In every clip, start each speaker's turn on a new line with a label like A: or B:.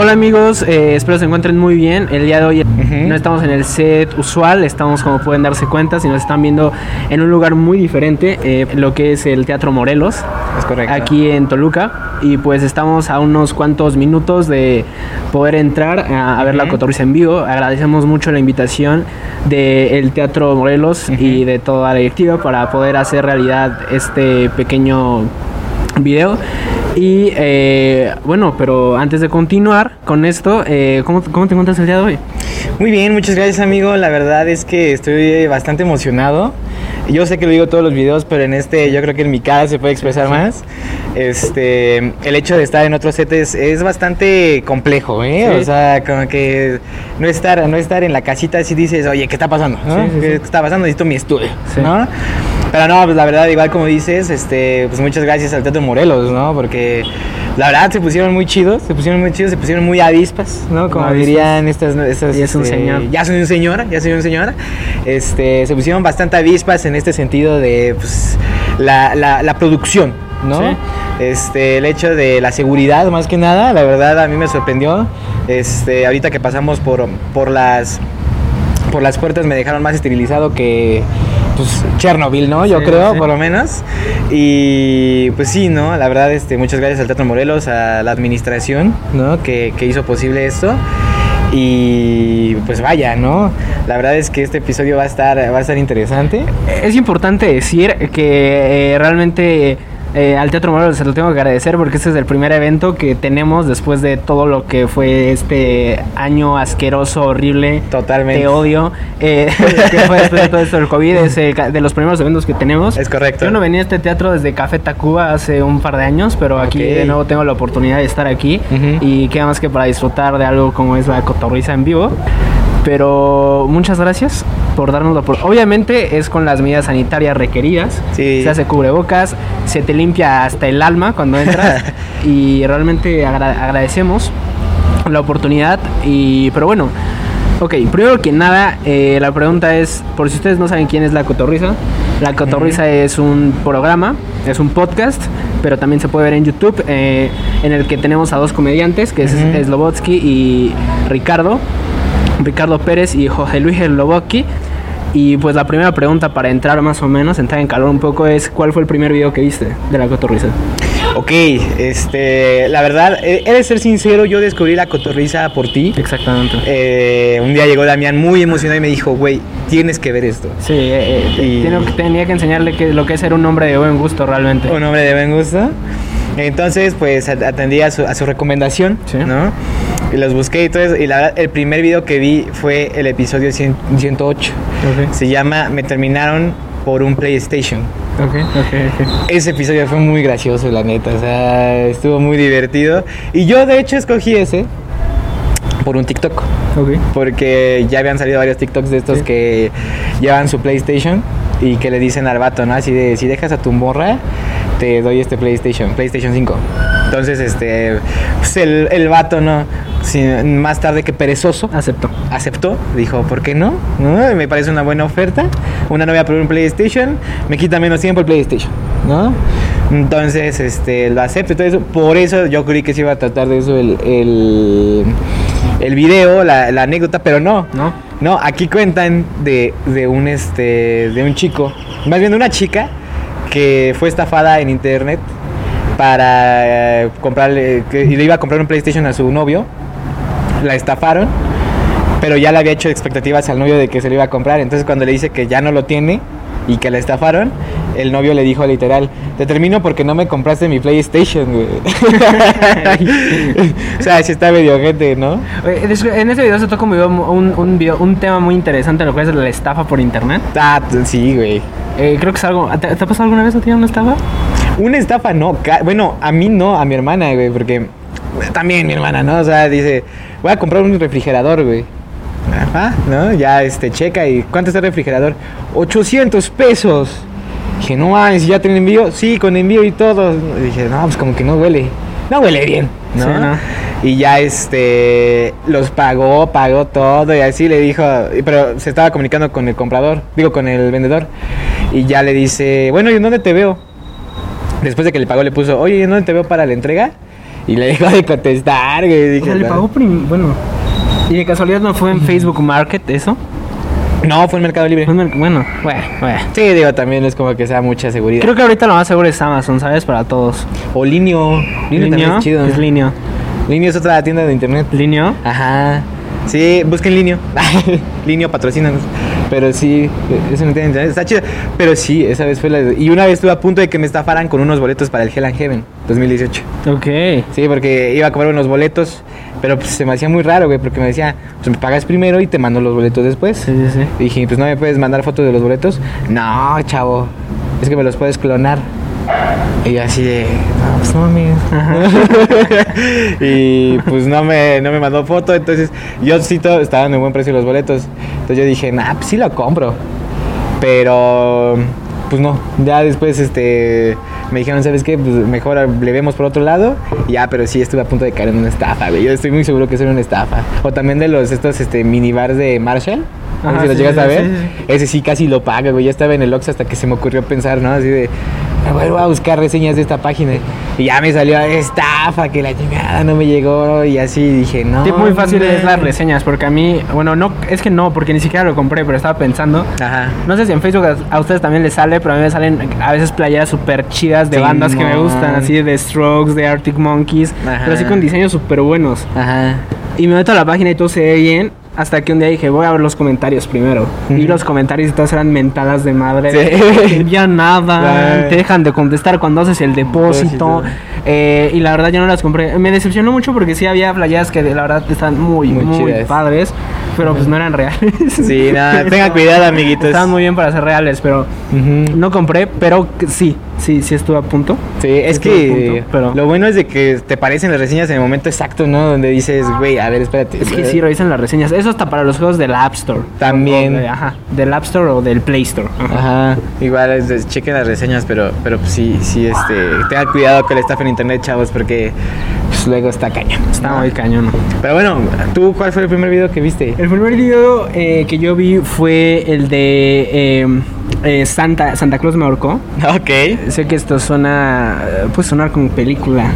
A: Hola amigos, eh, espero se encuentren muy bien. El día de hoy no estamos en el set usual, estamos como pueden darse cuenta, si nos están viendo en un lugar muy diferente, eh, lo que es el Teatro Morelos,
B: Es correcto.
A: aquí en Toluca. Y pues estamos a unos cuantos minutos de poder entrar a, a ver la cotorriza en vivo. Agradecemos mucho la invitación del Teatro Morelos y de toda la directiva para poder hacer realidad este pequeño video. Y eh, bueno, pero antes de continuar con esto, eh, ¿cómo, ¿cómo te encuentras el día de hoy?
B: Muy bien, muchas gracias amigo. La verdad es que estoy bastante emocionado. Yo sé que lo digo todos los videos, pero en este yo creo que en mi cara se puede expresar más. Este, el hecho de estar en otro set es, es bastante complejo, ¿eh?
A: Sí.
B: O sea, como que no estar, no estar en la casita así dices, oye, ¿qué está pasando? ¿no?
A: Sí, sí,
B: ¿Qué
A: sí.
B: está pasando? Necesito mi estudio,
A: Sí.
B: ¿no? Pero no, pues la verdad, igual como dices, este, pues muchas gracias al Teatro Morelos, ¿no? Porque la verdad se pusieron muy chidos, se pusieron muy chidos, se pusieron muy avispas, ¿no? Como
A: Avispas.
B: dirían estas, estas
A: Ya es un
B: este,
A: señor.
B: ya soy un señor, ya soy un señor. Este, se pusieron bastante avispas en este sentido de pues, la, la- la producción, ¿no?
A: Sí.
B: Este, el hecho de la seguridad, más que nada, la verdad a mí me sorprendió. Este, ahorita que pasamos por, por las por las puertas me dejaron más esterilizado que pues Chernobyl, ¿no? Yo
A: Sí,
B: creo,
A: sí.
B: por lo menos. Y pues sí, ¿no? La verdad, este, muchas gracias al Teatro Morelos, a la administración, ¿no? Que, que hizo posible esto. Y pues vaya, ¿no? La verdad es que este episodio va a estar, va a estar interesante.
A: Es importante decir que eh, realmente eh, al Teatro Morelos se lo tengo que agradecer porque este es el primer evento que tenemos después de todo lo que fue este año asqueroso, horrible.
B: Totalmente.
A: Te odio. eh, que fue después de todo esto del COVID. Es eh, de los primeros eventos que tenemos.
B: Es correcto.
A: Yo no venía a este teatro desde Café Tacuba hace un par de años, pero aquí
B: Ok.
A: de nuevo tengo la oportunidad de estar aquí.
B: Ujú.
A: Y queda más que para disfrutar de algo como es la cotorriza en vivo. Pero muchas gracias por darnos la oportunidad. Obviamente es con las medidas sanitarias requeridas.
B: Sí.
A: Se hace cubrebocas, se te limpia hasta el alma cuando entras. y realmente agra- agradecemos la oportunidad. Y, pero bueno, ok, primero que nada, eh, la pregunta es: por si ustedes no saben quién es la cotorriza, la cotorriza es un programa, es un podcast, pero también se puede ver en YouTube, eh, en el que tenemos a dos comediantes, que es. Slobotsky y Ricardo. Ricardo Pérez y José Luis Slobotsky. Y pues la primera pregunta para entrar más o menos, entrar en calor un poco, es ¿cuál fue el primer video que viste de la cotorriza?
B: Ok, este, la verdad, he de ser sincero, yo descubrí la cotorriza por ti.
A: Exactamente.
B: Eh, un día llegó Damián muy emocionado y me dijo, güey, tienes que ver esto.
A: Sí, eh, eh,
B: Y-
A: que- tenía que enseñarle que, lo que es ser un hombre de buen gusto realmente.
B: Un hombre de buen gusto. Entonces, pues at- atendí a su, a su recomendación,
A: Sí.
B: ¿no? Y los busqué y todo eso. Y la verdad, el primer video que vi fue el episodio 100 108.
A: Ok,
B: Se llama Me terminaron por un PlayStation.
A: ok, ok, ok.
B: Ese episodio fue muy gracioso, la neta. O sea, estuvo muy divertido. Y yo, de hecho, escogí ese por un TikTok.
A: Ok.
B: Porque ya habían salido varios TikToks de estos
A: Sí.
B: que llevan su PlayStation y que le dicen al vato, ¿no? Así de, si dejas a tu morra, te doy este PlayStation, PlayStation 5. Entonces, este, pues el, el vato, ¿no? Sin- más tarde que perezoso,
A: Acepto.
B: aceptó, dijo, ¿por qué no? ¿No? Me parece una buena oferta. Una novia por un PlayStation, me quita menos tiempo el PlayStation, ¿no? Entonces, este, lo acepto todo eso. Por eso yo creí que se iba a tratar de eso el, el, el video, la, la anécdota, pero no.
A: ¿No?
B: No, aquí cuentan de, de un este de un chico, más bien de una chica que fue estafada en internet para eh, comprarle que, y le iba a comprar un PlayStation a su novio. La estafaron, pero ya le había hecho expectativas al novio de que se lo iba a comprar. Entonces cuando le dice que ya no lo tiene y que la estafaron, el novio le dijo literal, te termino porque no me compraste mi PlayStation, güey. o sea, sí está medio gente, ¿no?
A: En ese video se toca un, video, un, un video- un tema muy interesante, lo cual es la estafa por internet.
B: Ah, sí, güey.
A: Eh, creo que es algo. ¿Te, te ha pasado alguna vez a ti una estafa?
B: Una estafa no, bueno, a mí no, a mi hermana, güey, porque también mi hermana, ¿no? O sea, dice, voy a comprar un refrigerador, güey. Ajá, ¿no? Ya, este, checa y ¿cuánto está el refrigerador? 800 pesos. Dije, no mames, ¿ya tienen envío? Sí, con envío y todo. Dije, no, pues como que no huele. No huele bien, ¿no?
A: Sí, ¿no?
B: Y ya, este, los pagó, pagó todo y así le dijo, pero se estaba comunicando con el comprador, digo, con el vendedor. Y ya le dice, bueno, ¿y en dónde te veo? Después de que le pagó, le puso, oye, ¿y en dónde te veo para la entrega? Y le dejó de contestar, güey.
A: O
B: Dije,
A: sea, le pagó prim- Bueno. ¿Y de casualidad no fue en Facebook Market eso?
B: No, fue en Mercado Libre.
A: Bueno, bueno, bueno.
B: Sí, digo, también es como que sea mucha seguridad.
A: Creo que ahorita lo más seguro es Amazon, ¿sabes? Para todos.
B: O Linio. Linio también es chido.
A: Es Linio.
B: Linio es otra tienda de internet.
A: Linio.
B: Ajá. Sí, busquen Linio. Linio patrocínanos. Pero sí, es una tienda de internet. Está chido. Pero sí, esa vez fue la. Y una vez estuve a punto de que me estafaran con unos boletos para el Hell and Heaven 2018.
A: Ok.
B: Sí, porque iba a comprar unos boletos. Pero pues se me hacía muy raro, güey. Porque me decía, pues me pagas primero y te mando los boletos después.
A: Sí, sí, sí.
B: Y dije, pues no me puedes mandar fotos de los boletos. No, chavo. Es que me los puedes clonar. Y yo así de, no, pues no mames. y pues no me, no me mandó foto. Entonces yo sí todo, estaban en buen precio los boletos. Entonces yo dije, nah, pues sí lo compro. Pero pues no. Ya después este me dijeron, ¿sabes qué? Pues mejor le vemos por otro lado. Y ya, pero sí estuve a punto de caer en una estafa, güey. Yo estoy muy seguro que es una estafa. O también de los estos este minibars de Marshall.
A: Ajá,
B: si los
A: sí,
B: llegas
A: sí,
B: a ver.
A: sí.
B: Ese sí casi lo paga, güey. Ya estaba en el Ox hasta que se me ocurrió pensar, ¿no? Así de, vuelvo a buscar reseñas de esta página. Y ya me salió estafa, que la chingada no me llegó. Y así dije, no.
A: Sí, muy fácil es las reseñas, porque a mí, bueno, no, es que no, porque ni siquiera lo compré, pero estaba pensando.
B: Ajá.
A: No sé si en Facebook a, a ustedes también les sale, pero a mí me salen a veces playeras súper chidas de
B: Sí,
A: bandas que me gustan, así de Strokes, de Arctic Monkeys,
B: Ajá.
A: pero así con diseños súper buenos.
B: Ajá.
A: Y me meto a la página y todo se ve bien. Hasta que un día dije, voy a ver los comentarios primero. Y los comentarios y todas eran mentadas de madre.
B: Sí.
A: Envían nada. Te dejan de contestar cuando haces el depósito. Eh, y la verdad yo no las compré. Me decepcionó mucho porque sí había playas que la verdad están muy,
B: Muy
A: muy, padres. Pero pues no eran reales.
B: Sí, nada, tengan cuidado, amiguitos.
A: Estaban muy bien para ser reales, pero no compré. Pero sí, sí, sí estuve a punto.
B: Sí, es que
A: punto, pero-
B: lo bueno es de que te parecen las reseñas en el momento exacto, ¿no? Donde dices, güey, a ver, espérate.
A: Es que sí, revisan las reseñas. Eso hasta para los juegos del App Store.
B: También.
A: De- ajá, del App Store o del Play Store. Ajá.
B: Ajá, igual es de- chequen las reseñas, pero, pero pues sí, sí, este, tengan cuidado con la estafa en internet, chavos, porque pues, luego está cañón.
A: Está muy cañón.
B: Pero bueno, ¿tú cuál fue el primer video que viste?
A: El primer video eh, que yo vi fue el de eh, eh, Santa, Santa Claus me ahorcó.
B: Ok.
A: Sé que esto suena, eh, puede sonar como película,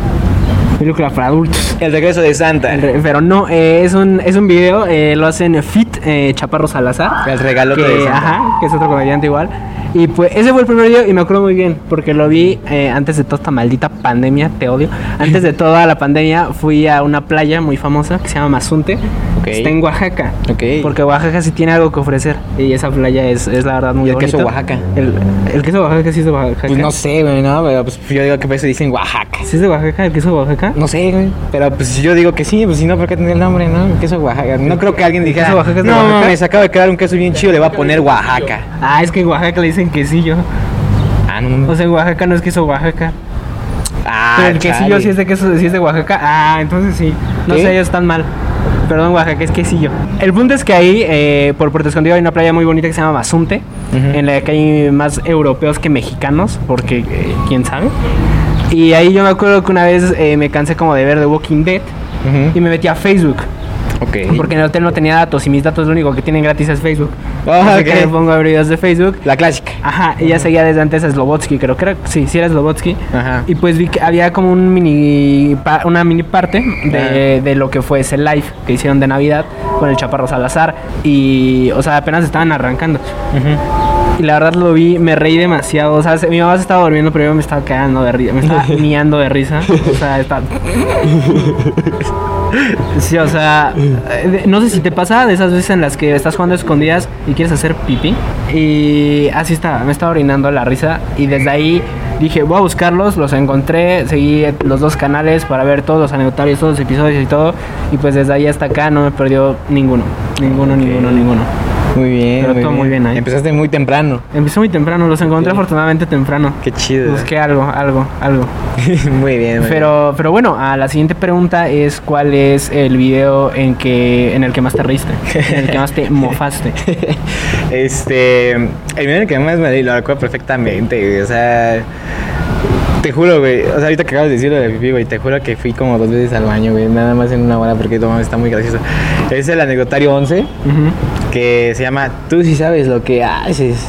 A: película para adultos.
B: El regreso de Santa.
A: Re- Pero no, eh, es, un, es un video, eh, lo hacen Fit eh, Chaparro Salazar.
B: El regalote
A: que,
B: de Santa.
A: Ajá, que es otro comediante igual. Y pues ese fue el primer video y me acuerdo muy bien porque lo vi eh, antes de toda esta maldita pandemia, te odio. Antes de toda la pandemia fui a una playa muy famosa que se llama Mazunte.
B: Ok.
A: Está en Oaxaca.
B: Ok.
A: Porque Oaxaca sí tiene algo que ofrecer y esa playa es, es la verdad muy
B: ¿Y el queso
A: bonito.
B: Oaxaca?
A: El, el queso Oaxaca sí es de Oaxaca.
B: Pues no sé, güey, no, pero pues yo digo que por eso dicen Oaxaca.
A: ¿Sí es de Oaxaca el queso Oaxaca?
B: No sé, güey. Pero pues si yo digo que sí, pues si no, ¿por qué tendría el nombre, no? Queso Oaxaca. No creo que alguien dijera.
A: queso Oaxaca es de
B: no,
A: Oaxaca?
B: mames, acaba de quedar un queso bien chido, le voy a poner Oaxaca.
A: Ah, es que en Oaxaca le dicen quesillo.
B: Ah, no.
A: O sea, en Oaxaca no es queso Oaxaca.
B: ah,
A: Pero el quesillo sí es de queso, sí es de Oaxaca. Ah, entonces sí. No
B: ¿Qué?
A: sé, ellos están mal. Perdón, Oaxaca, es quesillo. El punto es que ahí, eh, por Puerto Escondido, hay una playa muy bonita que se llama Mazunte,
B: Ujú.
A: en la que hay más europeos que mexicanos, porque eh, quién sabe. Y ahí yo me acuerdo que una vez eh, me cansé como de ver The Walking Dead y me metí a Facebook.
B: Ok.
A: Porque en el hotel no tenía datos y mis datos lo único que tienen gratis es Facebook. Así que
B: ok.
A: me pongo a ver videos de Facebook.
B: La clásica.
A: Ajá, ella seguía desde antes a Slobotsky, creo que era, sí, sí era Slobotsky.
B: Ajá.
A: Y pues vi que había como un mini una mini parte de, de lo que fue ese live que hicieron de Navidad con el Chaparro Salazar. Y, o sea, apenas estaban arrancando. Y la verdad lo vi, me reí demasiado. O sea, se- mi mamá se estaba durmiendo, pero yo me estaba cagando de risa. Me estaba miando de risa. O sea, estaba. Sí, o sea, no sé si te pasa de esas veces en las que estás jugando a escondidas y quieres hacer pipí. Y así estaba, me estaba orinando la risa. Y desde ahí dije, voy a buscarlos, los encontré, seguí los dos canales para ver todos los anecdotarios, todos los episodios y todo. Y pues desde ahí hasta acá no me perdió ninguno. Ninguno, ninguno, ninguno.
B: Muy bien.
A: Pero todo muy bien ahí.
B: Empezaste muy temprano.
A: Empecé muy temprano, los encontré
B: Sí.
A: afortunadamente temprano.
B: Qué chido.
A: Busqué algo, algo, algo.
B: muy bien. muy
A: Pero, pero bueno, a la siguiente pregunta es cuál es el video en que en el que más te reíste, en el que más te mofaste.
B: bien. este. El video en el que más me reí, lo recuerdo perfectamente, güey. O sea. Te juro, güey. O sea, ahorita que acabas de decirlo de pipí, güey. Te juro que fui como dos veces al baño, güey. Nada más en una hora porque no, está muy gracioso. Es el anecdotario 11
A: Ujú.
B: Que se llama Tú sí sabes lo que haces.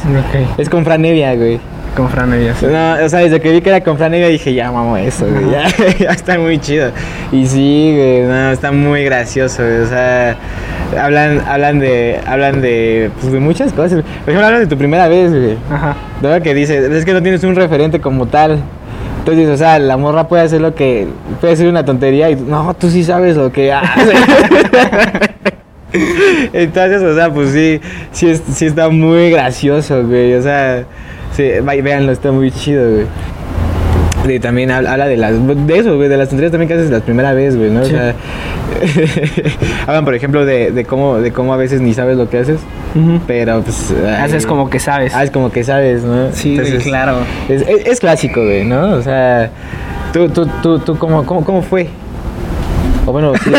B: Es con Fran Evia, güey.
A: Con Fran Evia, sí.
B: No, o sea, desde que vi que era con Fran Evia dije, ya mamo eso, güey. Ya, ya está muy chido. Y sí, güey, no, está muy gracioso, güey. O sea, hablan, hablan de, hablan de, pues, de muchas cosas. Por ejemplo, hablan de tu primera vez, güey.
A: Ajá.
B: De verdad que dices, es que no tienes un referente como tal. Entonces, o sea, la morra puede hacer lo que, puede hacer una tontería y no, tú sí sabes lo que hace. Entonces, o sea, pues sí, sí, es- sí está muy gracioso, güey. O sea, sí, véanlo, está muy chido, güey. Y también habla, de las de eso, güey, de las tonterías también que haces la primera vez, güey, ¿no? O
A: Sí.
B: sea, hablan, por ejemplo, de, de cómo de cómo a veces ni sabes lo que haces, pero pues
A: Haces como que sabes.
B: Ah, es como que sabes, ¿no?
A: Sí,
B: Entonces,
A: claro.
B: Es, es- es clásico, güey, ¿no? O sea, tú, tú, tú, tú ¿cómo, cómo, cómo fue? O bueno, sí.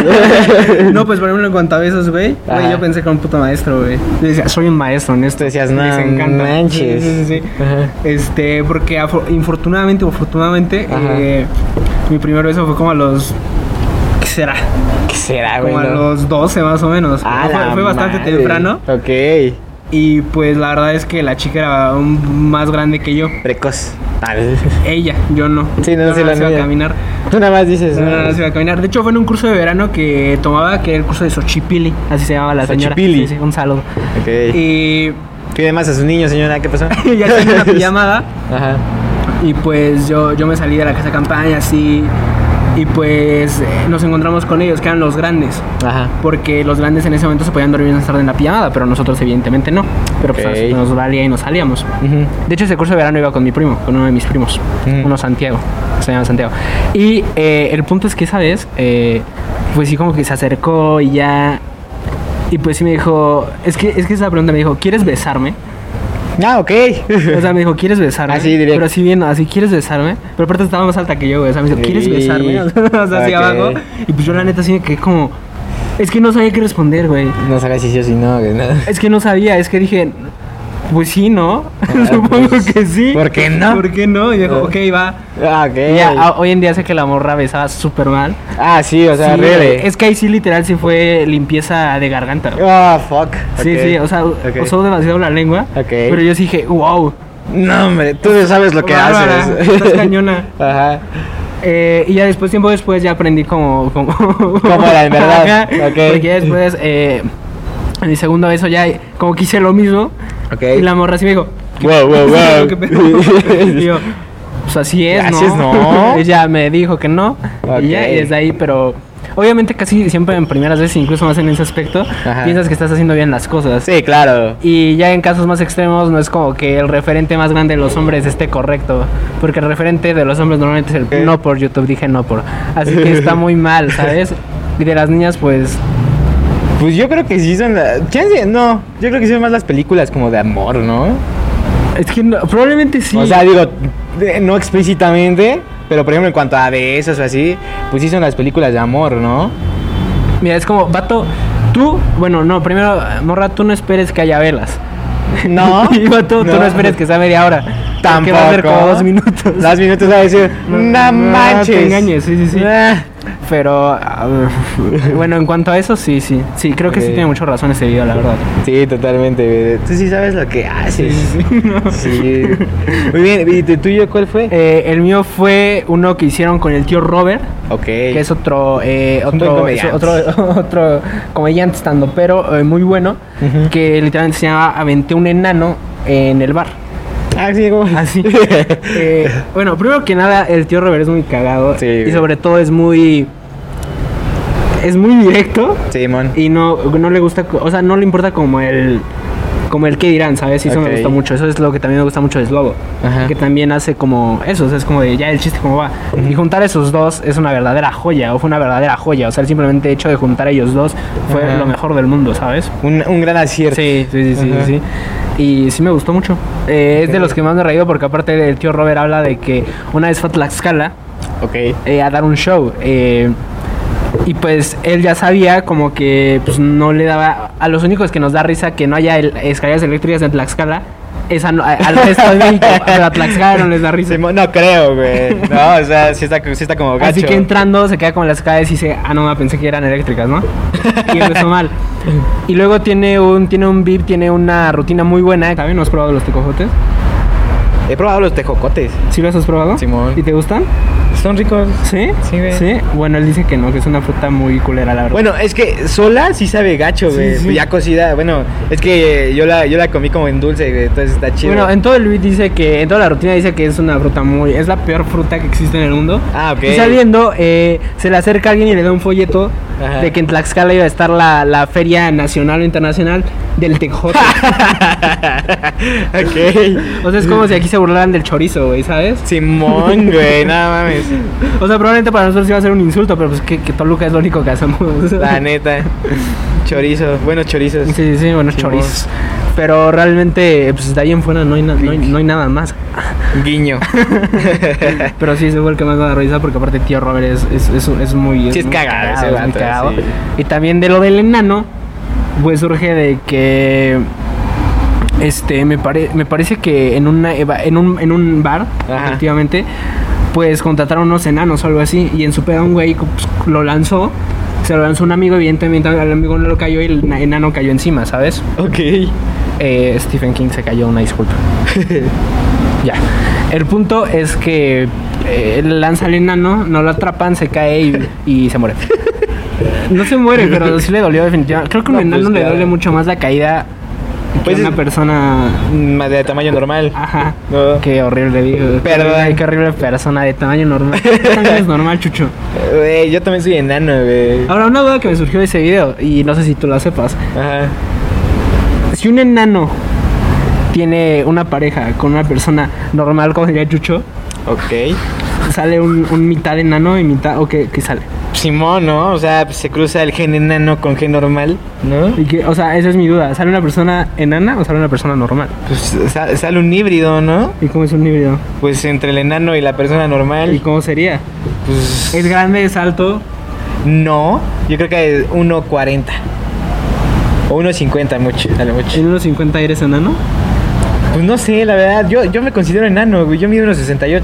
A: No, pues por ejemplo, en cuanto a besos, güey, yo pensé que era un puto maestro, güey. Yo decía, soy un maestro en esto.
B: Decías,
A: Les
B: no
A: encanta.
B: manches.
A: Sí, sí, sí. Este, porque infortunadamente o afortunadamente, eh, mi primer beso fue como a los. ¿Qué será?
B: ¿Qué será, güey?
A: Como a
B: no?
A: los 12 más o menos.
B: Ah,
A: fue,
B: la
A: fue bastante
B: madre.
A: temprano.
B: Ok.
A: Y pues la verdad es que la chica era un- más grande que yo.
B: Precoz. Ah,
A: Ella, yo no.
B: Sí, no,
A: yo
B: sí, la
A: no iba a caminar.
B: Tú nada más dices.
A: No, no, no, se iba a caminar. De hecho, fue en un curso de verano que tomaba, que era el curso de Xochipili. Así se llamaba la señora.
B: Xochipili.
A: Sí, sí, un saludo.
B: Ok.
A: Y
B: Pide más a su niño, señora, ¿qué pasó?
A: ya tenía una pijamada.
B: Ajá.
A: Y pues yo, yo me salí de la casa de campaña, así. Y pues eh, nos encontramos con ellos, que eran los grandes.
B: Ajá.
A: Porque los grandes en ese momento se podían dormir más tarde en la pijamada, pero nosotros evidentemente no. Pero pues nos valía y nos salíamos. De hecho, ese curso de verano iba con mi primo, con uno de mis primos, uno Santiago, se llama Santiago. Y eh, el punto es que esa vez, eh, pues sí, como que se acercó y ya. Y pues sí me dijo, es que, es que esa pregunta me dijo, ¿quieres besarme?
B: Ah, ok.
A: O sea, me dijo, ¿quieres besarme?
B: Así, directo.
A: Pero así bien, así, ¿quieres besarme? Pero aparte estaba más alta que yo, güey. O sea, me dijo, ¿quieres
B: Sí.
A: besarme? O sea,
B: Ok.
A: abajo. Y pues yo la neta así me quedé como... Es que no sabía qué responder, güey.
B: no sabes si sí o si no, güey. no.
A: Es que no sabía, es que dije... Pues sí, ¿no?
B: Ah,
A: Supongo
B: pues,
A: que sí.
B: ¿por qué no?
A: ¿Por qué no? Y dijo, ok, va.
B: Ah, ok.
A: Y ya, a- hoy en día sé que la morra besaba súper mal.
B: Ah, sí, o sea,
A: Sí,
B: really.
A: Es que ahí sí literal sí fue limpieza de garganta.
B: Ah, fuck.
A: Sí, sí, o sea, usó demasiado la lengua.
B: Ok.
A: Pero yo sí dije, wow.
B: No, hombre, tú sabes lo que
A: Bárbara,
B: haces.
A: estás cañona.
B: Ajá.
A: Eh, y ya después, tiempo después, ya aprendí como... como
B: Cómo era en verdad,
A: Ajá,
B: ok.
A: Porque ya después, eh, en mi segundo beso ya como que hice lo mismo.
B: Ok.
A: Y la morra así me dijo... ¿qué-
B: Wow, wow, wow.
A: y yo, pues así es,
B: Así
A: ¿no?
B: ¿no?
A: Ella me dijo que no.
B: Ok.
A: Y ya, y desde ahí, pero... Obviamente casi siempre en primeras veces, incluso más en ese aspecto,
B: Ajá.
A: piensas que estás haciendo bien las cosas.
B: Sí, claro.
A: Y ya en casos más extremos no es como que el referente más grande de los hombres esté correcto. Porque el referente de los hombres normalmente es el no por YouTube, dije no por. Así que está muy mal, ¿sabes? Y de las niñas, pues.
B: Pues yo creo que sí son. la- Chance, no. Yo creo que son más las películas como de amor, ¿no?
A: Es que no- probablemente sí.
B: O sea, digo, no explícitamente, pero por ejemplo en cuanto a besos o así, pues sí son las películas de amor, ¿no?
A: Mira, es como, vato, tú. Bueno, no, primero, morra, tú no esperes que haya velas.
B: No.
A: y vato, tú no
B: No.
A: esperes que sea media hora. Porque va a ser como
B: Tampoco.
A: dos minutos.
B: Dos minutos va a decir, no,
A: No,
B: manches.
A: te engañes, sí, sí, sí.
B: Ah.
A: Pero, ah, bueno, en cuanto a eso, sí, sí. Sí, creo que sí tiene mucha razón ese video, la verdad.
B: Sí, totalmente. Tú sí sabes lo que haces. Sí. Muy bien. ¿Y tu tuyo cuál fue?
A: Eh, el mío fue uno que hicieron con el tío Robert,
B: ok.
A: que es otro eh, otro,
B: comediante.
A: otro otro comediante estando pero eh, muy bueno que literalmente se llama Aventé un enano en el bar.
B: Ah, sí, como-
A: Así. Eh, bueno, primero que nada, el tío Robert es muy cagado
B: Sí,
A: y sobre todo es muy es muy directo y no no le gusta, o sea, no le importa como el como el que dirán, ¿sabes? Y eso me gusta mucho. Eso es lo que también me gusta mucho de Slobo.
B: Ajá.
A: Que también hace como eso. o sea, es como de ya el chiste como va. Y juntar esos dos es una verdadera joya. O fue una verdadera joya. O sea, el simplemente hecho de juntar a ellos dos fue lo mejor del mundo, ¿sabes?
B: Un, un gran acierto.
A: Sí, sí, sí, sí. Y sí me gustó mucho. Eh, Es de los que más me he reído porque aparte del tío Robert habla de que una vez fue a Tlaxcala
B: Ok.
A: eh, a dar un show. eh, y pues él ya sabía como que pues no le daba... A los únicos que nos da risa que no haya el- escaleras eléctricas en Tlaxcala es a- a- al resto de México. Pero a Tlaxcala no les da risa.
B: No creo, güey. No, o sea, sí está, sí está como gacho.
A: Así que entrando se queda con las escaleras y dice, ah, no, pensé que eran eléctricas, ¿no? Y empezó mal. Y luego tiene un, tiene un VIP, tiene una rutina muy buena. ¿No has probado los tecojotes?
B: He probado los tejocotes.
A: ¿Sí los has probado?
B: Simón.
A: ¿Y te gustan?
B: Son ricos.
A: ¿Sí?
B: Sí, güey.
A: Sí. Bueno, él dice que no, que es una fruta muy culera, la verdad.
B: Bueno, es que sola sí sabe gacho,
A: Sí,
B: güey.
A: sí.
B: Ya cocida, bueno, es que yo la, yo la comí como en dulce, güey, entonces está chido.
A: Bueno, en todo el beat dice que, en toda la rutina dice que es una fruta muy, es la peor fruta que existe en el mundo.
B: Ah, ok.
A: Y saliendo, eh, se le acerca a alguien y le da un folleto De que en Tlaxcala iba a estar la, la feria nacional o internacional del tejote.
B: ok.
A: o sea, es como si aquí se burlaran del chorizo, güey, ¿sabes?
B: Simón, güey, nada mames.
A: O sea, probablemente para nosotros iba a ser un insulto, pero pues que, que Toluca es lo único que hacemos.
B: La neta. Chorizo, buenos chorizos.
A: Sí, sí, sí, bueno,
B: Simón.
A: chorizos. Pero realmente, pues de ahí en fuera no hay, na- no hay, no hay nada más.
B: Guiño.
A: Pero sí, ese fue el que más me da risa porque aparte tío Robert es, es, es, es muy...
B: Sí, es
A: muy
B: cagado ese
A: es muy cagado.
B: sí.
A: Y también de lo del enano, pues surge de que... Este, me, pare- me parece que en, una, en, un, en un bar,
B: Ajá.
A: efectivamente, pues contrataron unos enanos o algo así. Y en su peda un güey pues, lo lanzó. Se lo lanzó un amigo, evidentemente al amigo no lo cayó y el na- enano cayó encima, ¿sabes?
B: ok.
A: Eh, Stephen King se cayó, una disculpa. ya. El punto es que eh, lanza al enano, no lo atrapan, se cae y, y se muere. No se muere, pero sí le dolió definitivamente. Creo que un
B: No,
A: enano
B: pues,
A: le duele mucho más la caída que
B: Pues
A: a una persona.
B: Más de tamaño normal.
A: Ajá.
B: No.
A: Qué horrible, digo.
B: Perdón.
A: Ay, qué horrible persona de tamaño normal. ¿Qué tamaño es normal, Chucho?
B: Güey, yo también soy enano, güey.
A: Ahora, una duda que me surgió de ese video, y no sé si tú la sepas.
B: Ajá.
A: Si un enano tiene una pareja con una persona normal, como sería Chucho,
B: Ok.
A: sale un, un mitad enano y mitad. ¿O qué, qué sale?
B: Simón, ¿no? O sea, pues, se cruza el gen enano con gen normal, ¿no?
A: Y que, o sea, esa es mi duda. ¿Sale una persona enana o sale una persona normal?
B: Pues sa- sale un híbrido, ¿no?
A: ¿Y cómo es un híbrido?
B: Pues entre el enano y la persona
A: ¿Y
B: normal.
A: cómo sería?
B: Pues
A: ¿Es grande, es alto?
B: no, yo creo que es 1.40 o 1.50 mucho, a lo mucho.
A: ¿En unos 50 eres enano?
B: Pues no sé, la verdad, yo, yo me considero enano, güey, yo mido 1.68.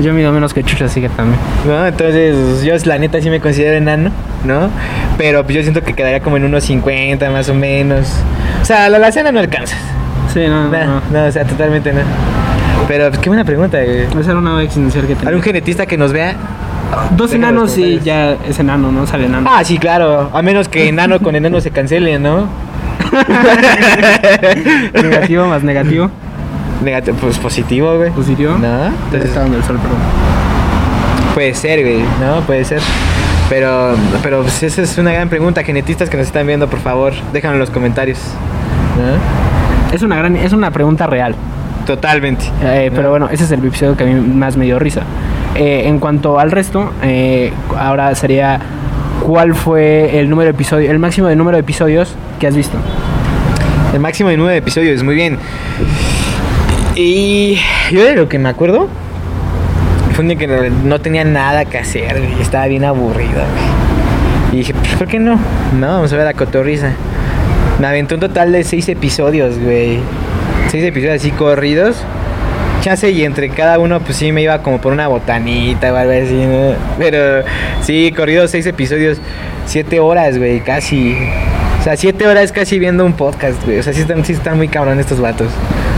A: Yo mido menos que Chucho, así que también.
B: ¿No? Entonces, yo la neta sí me considero enano, ¿no? Pero pues yo siento que quedaría como en 1.50 más o menos. O sea, la alacena no alcanzas.
A: Sí, no, no.
B: No,
A: no.
B: o sea, totalmente no. Pero pues, qué buena pregunta, güey.
A: Esa era una existencial que tenía.
B: ¿Algún genetista que nos vea?
A: Dos enanos
B: comentarios.
A: ya es enano, ¿no? Sale enano.
B: Ah, sí, claro. A menos que enano con enano se cancele, ¿no?
A: negativo más negativo.
B: Negativo, pues positivo, güey.
A: Positivo.
B: No,
A: Entonces está donde el sol, perdón.
B: puede ser, güey, ¿no? Puede ser. Pero, pero pues, esa es una gran pregunta. Genetistas que nos están viendo, por favor, déjanlo en los comentarios. ¿No?
A: Es una gran, es una pregunta real.
B: Totalmente.
A: Eh,
B: ¿no?
A: Pero bueno, ese es el episodio que a mí más me dio risa. Eh, en cuanto al resto, eh, ahora sería cuál fue el número de episodios, el máximo de número de episodios que has visto.
B: El máximo de nueve episodios, muy bien. Y yo de lo que me acuerdo fue un día que no- tenía nada que hacer, güey, estaba bien aburrido. Y dije, pues, ¿por qué no? No, vamos a ver a Cotorriza. Me aventé un total de seis episodios, güey. Seis episodios así corridos. Chance y entre cada uno, pues sí me iba como por una botanita o algo así. Pero sí, corridos seis episodios, siete horas, güey, casi. O sea, siete horas casi viendo un podcast, güey. O sea, sí están, sí están muy cabrón estos vatos.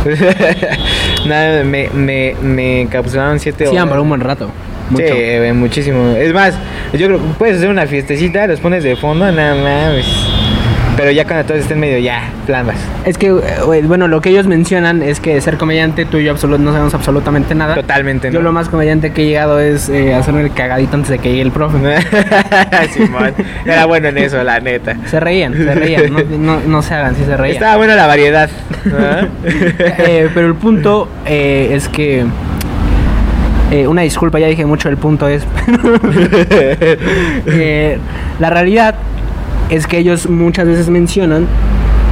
B: Nada, me, me, me encapsularon siete
A: Sí,
B: horas.
A: para un buen rato.
B: Sí,
A: Mucho.
B: güey, muchísimo. Es más, yo creo que puedes hacer una fiestecita, los pones de fondo, nada más. Pero ya cuando todos estén medio ya, flambas.
A: Es que, bueno, lo que ellos mencionan es que ser comediante, tú y yo absolut- no sabemos absolutamente nada.
B: Totalmente,
A: Yo
B: ¿no?
A: lo más comediante que he llegado es eh, hacerme el cagadito antes de que llegue el profe.
B: Simón. Era bueno en eso, la neta.
A: Se reían, se reían. No, no, no se hagan, sí se reían.
B: Estaba buena la variedad.
A: Eh, pero el punto eh, es que. eh, una disculpa, ya dije mucho, el punto es. Eh, la realidad es que ellos muchas veces mencionan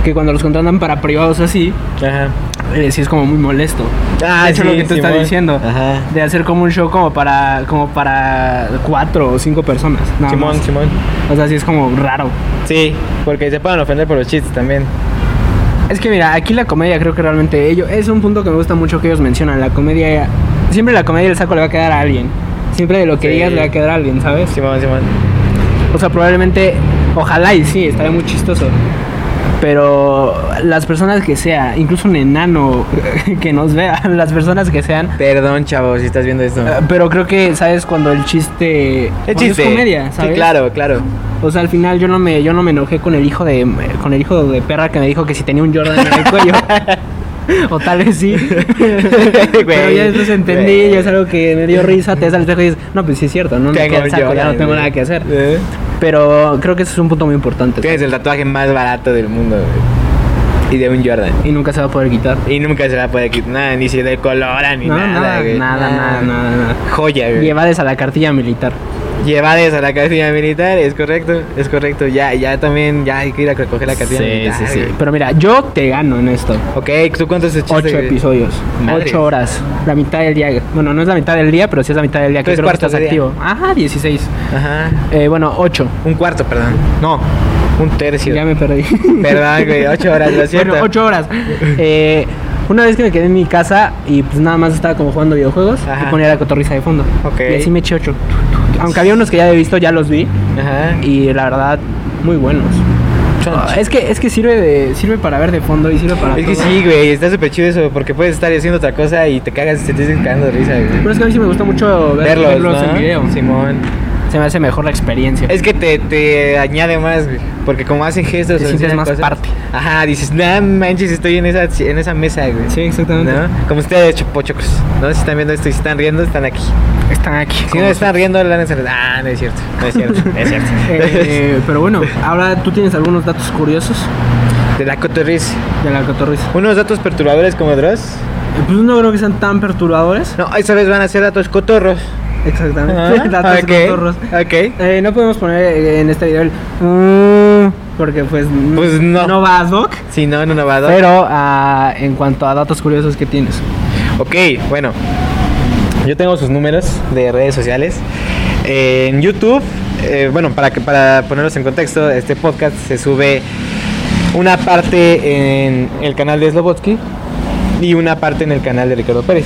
A: que cuando los contratan para privados así,
B: Ajá.
A: eh, sí es como muy molesto.
B: Ah,
A: hecho,
B: sí,
A: lo que tú estás
B: Simón.
A: diciendo.
B: Ajá.
A: De hacer como un show como para como para cuatro o cinco personas.
B: Simón,
A: más.
B: Simón.
A: O sea, sí es como raro.
B: Sí, porque se pueden ofender por los chistes también.
A: Es que mira, aquí la comedia creo que realmente ellos es un punto que me gusta mucho que ellos mencionan. La comedia siempre la comedia del saco le va a quedar a alguien. Siempre de lo que
B: Sí.
A: digas le va a quedar a alguien, ¿sabes?
B: Simón, Simón.
A: O sea, probablemente, ojalá y sí, estaría muy chistoso. Pero las personas que sea, incluso un enano que nos vea, las personas que sean.
B: Perdón, chavo, si estás viendo esto.
A: eh, Pero creo que, ¿sabes? Cuando el chiste.
B: El chiste.
A: Es comedia, ¿sabes?
B: Sí, claro, claro.
A: O sea, al final yo no me, yo no me enojé con el hijo de con el hijo de perra que me dijo que si tenía un Jordan en el cuello. o tal vez sí. Pero ya después entendí
B: güey.
A: y es algo que me dio risa. Te espejo y dices, no, pues sí es cierto, no me
B: Tengo
A: queda ya no
B: Jordan,
A: tengo nada que hacer.
B: Eh.
A: Pero creo que ese es un punto muy importante.
B: Tienes el tatuaje más barato del mundo, güey. Y de un Jordan.
A: Y nunca se va a poder quitar.
B: Y nunca se va a poder quitar nada, ni se decolora, ni
A: No,
B: nada,
A: nada,
B: güey.
A: nada, nada, nada, nada.
B: Joya, güey.
A: Llevades a la cartilla militar.
B: Llevades a la cartilla militar, es correcto, es correcto. Ya, ya también, ya hay que ir a recoger la cartilla militar. güey.
A: Pero mira, yo te gano en esto.
B: Ok, ¿tú cuántos echaste?
A: Ocho episodios, ocho horas, la mitad del día. Bueno, no es la mitad del día, pero sí es la mitad del día que creo que estás
B: día.
A: activo. Ajá, 16.
B: Ajá.
A: Eh, bueno, ocho.
B: Un cuarto, perdón. No, un tercio.
A: Ya me perdí.
B: Perdón, güey, ocho horas, lo siento.
A: Bueno, ocho horas. Eh, una vez que me quedé en mi casa y pues nada más estaba como jugando videojuegos
B: Ajá.
A: y ponía la cotorriza de fondo.
B: Ok.
A: Y así me eché ocho. Aunque había unos que ya había visto, ya los vi.
B: Ajá.
A: Y la verdad, muy buenos. Ah, es que, es que sirve de, sirve para ver de fondo y sirve para
B: Es que sí, güey, está súper chido eso, porque puedes estar haciendo otra cosa y te cagas y te estás cagando de risa, güey.
A: Pero es que a mí sí me gusta mucho ver-
B: Verlos,
A: verlos
B: ¿no?
A: en video.
B: Simón.
A: Se me hace mejor la experiencia.
B: Es que te, te añade más, güey, porque como hacen gestos...
A: Te sientes más
B: cosas,
A: parte.
B: Ajá, dices, no manches, estoy en esa, en esa mesa, güey.
A: Sí, exactamente.
B: ¿No? Como ustedes, chopochocos, ¿no? Si están viendo esto y si están riendo, están aquí.
A: Están aquí.
B: Si no están riendo, la Ah, no es cierto, no es cierto, no es cierto.
A: Eh, pero bueno, ahora tú tienes algunos datos curiosos
B: de la cotorriz.
A: de la cotorriza.
B: Unos datos perturbadores como otros.
A: Eh, Pues no creo que sean tan perturbadores.
B: No, esta vez van a ser datos cotorros.
A: Exactamente.
B: Ah,
A: datos
B: ok,
A: cotorros.
B: Ok.
A: Eh, no podemos poner eh, en este video el "Mm", porque pues, n-
B: Pues no.
A: no va a doc.
B: Si no, no, va.
A: Pero ah, en cuanto a datos curiosos que tienes.
B: Ok, bueno. Yo tengo sus números de redes sociales. En YouTube, eh, bueno, para, que, para ponerlos en contexto, este podcast se sube una parte en el canal de Slobotsky y una parte en el canal de Ricardo Pérez.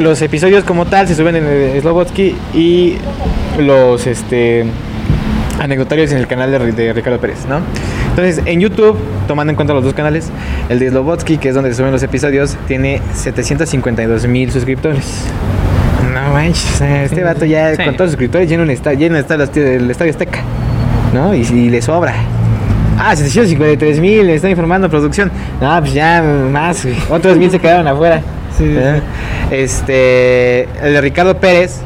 B: Los episodios como tal se suben en el Slobotsky y los este, anecdotarios en el canal de, de Ricardo Pérez, ¿no? Entonces, en YouTube, tomando en cuenta los dos canales, el de Slobotsky, que es donde se suben los episodios, tiene 752 mil suscriptores. No manches, este vato ya
A: sí.
B: con todos los suscriptores lleno un estadio, está el estadio Azteca, ¿no? Y, y le sobra. Ah, 753 mil, me está informando producción. No, pues ya más. Otros mil se quedaron afuera.
A: Sí, sí,
B: ¿Eh? Este, el de Ricardo Pérez,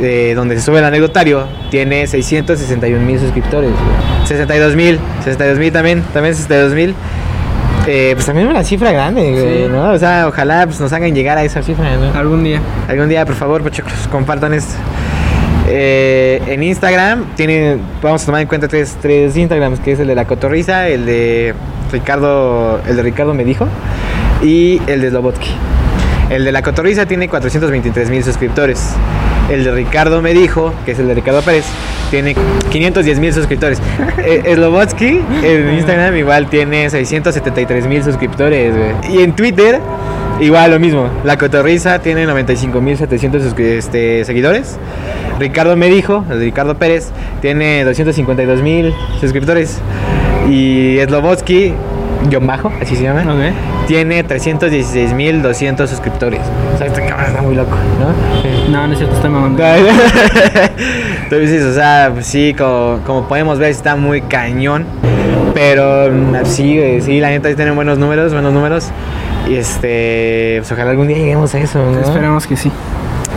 B: eh, donde se sube el anecdotario, tiene 661 mil suscriptores. güey. 62 mil, 62 mil también, también 62 mil. Eh, pues también una cifra grande, güey,
A: Sí.
B: ¿no? O sea, ojalá pues, nos hagan llegar a esa cifra, ¿no?
A: Algún día.
B: Algún día, por favor, pochocos, compartan esto. Eh, en Instagram tiene, vamos a tomar en cuenta tres, tres Instagrams, que es el de la Cotorriza, el de Ricardo, el de Ricardo me dijo y el de Slobotsky. El de la Cotorriza tiene 423 mil suscriptores. El de Ricardo me dijo, que es el de Ricardo Pérez, tiene 510 mil suscriptores. Eh, Slobotsky en Instagram igual tiene 673 mil suscriptores, güey. Y en Twitter igual lo mismo. La Cotorriza tiene 95 mil 700 este, seguidores. Ricardo me dijo, el de Ricardo Pérez, tiene 252 mil suscriptores. Y Slobotsky, John Bajo, así se llama,
A: Ok.
B: tiene 316.200 suscriptores. O sea, este cabrón está muy loco, ¿no?
A: No, no es cierto, estoy mamando.
B: Entonces, o sea, pues sí, como, como podemos ver, está muy cañón. Pero mm, sí, sí, la neta, sí tienen buenos números, buenos números. Y este, pues ojalá algún día lleguemos a eso, ¿no?
A: Esperemos que sí.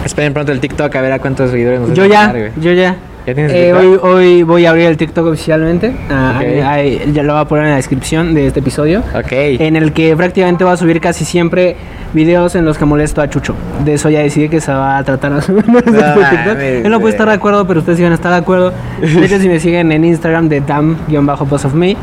B: Esperen pronto el TikTok a ver a cuántos seguidores nos
A: Yo
B: a
A: ya,
B: dar,
A: yo ya.
B: ¿Ya tienes
A: Eh, hoy, hoy voy a abrir el TikTok oficialmente. Ah, ahí- ahí- ya lo voy a poner en la descripción de este episodio.
B: Ok.
A: En el que prácticamente voy a subir casi siempre videos en los que molesto a Chucho. De eso ya decidí que se va a tratar a subir este TikTok. Él no puede estar de acuerdo, pero ustedes sí van a estar de acuerdo. De hecho, si me siguen en Instagram de dam-post of me,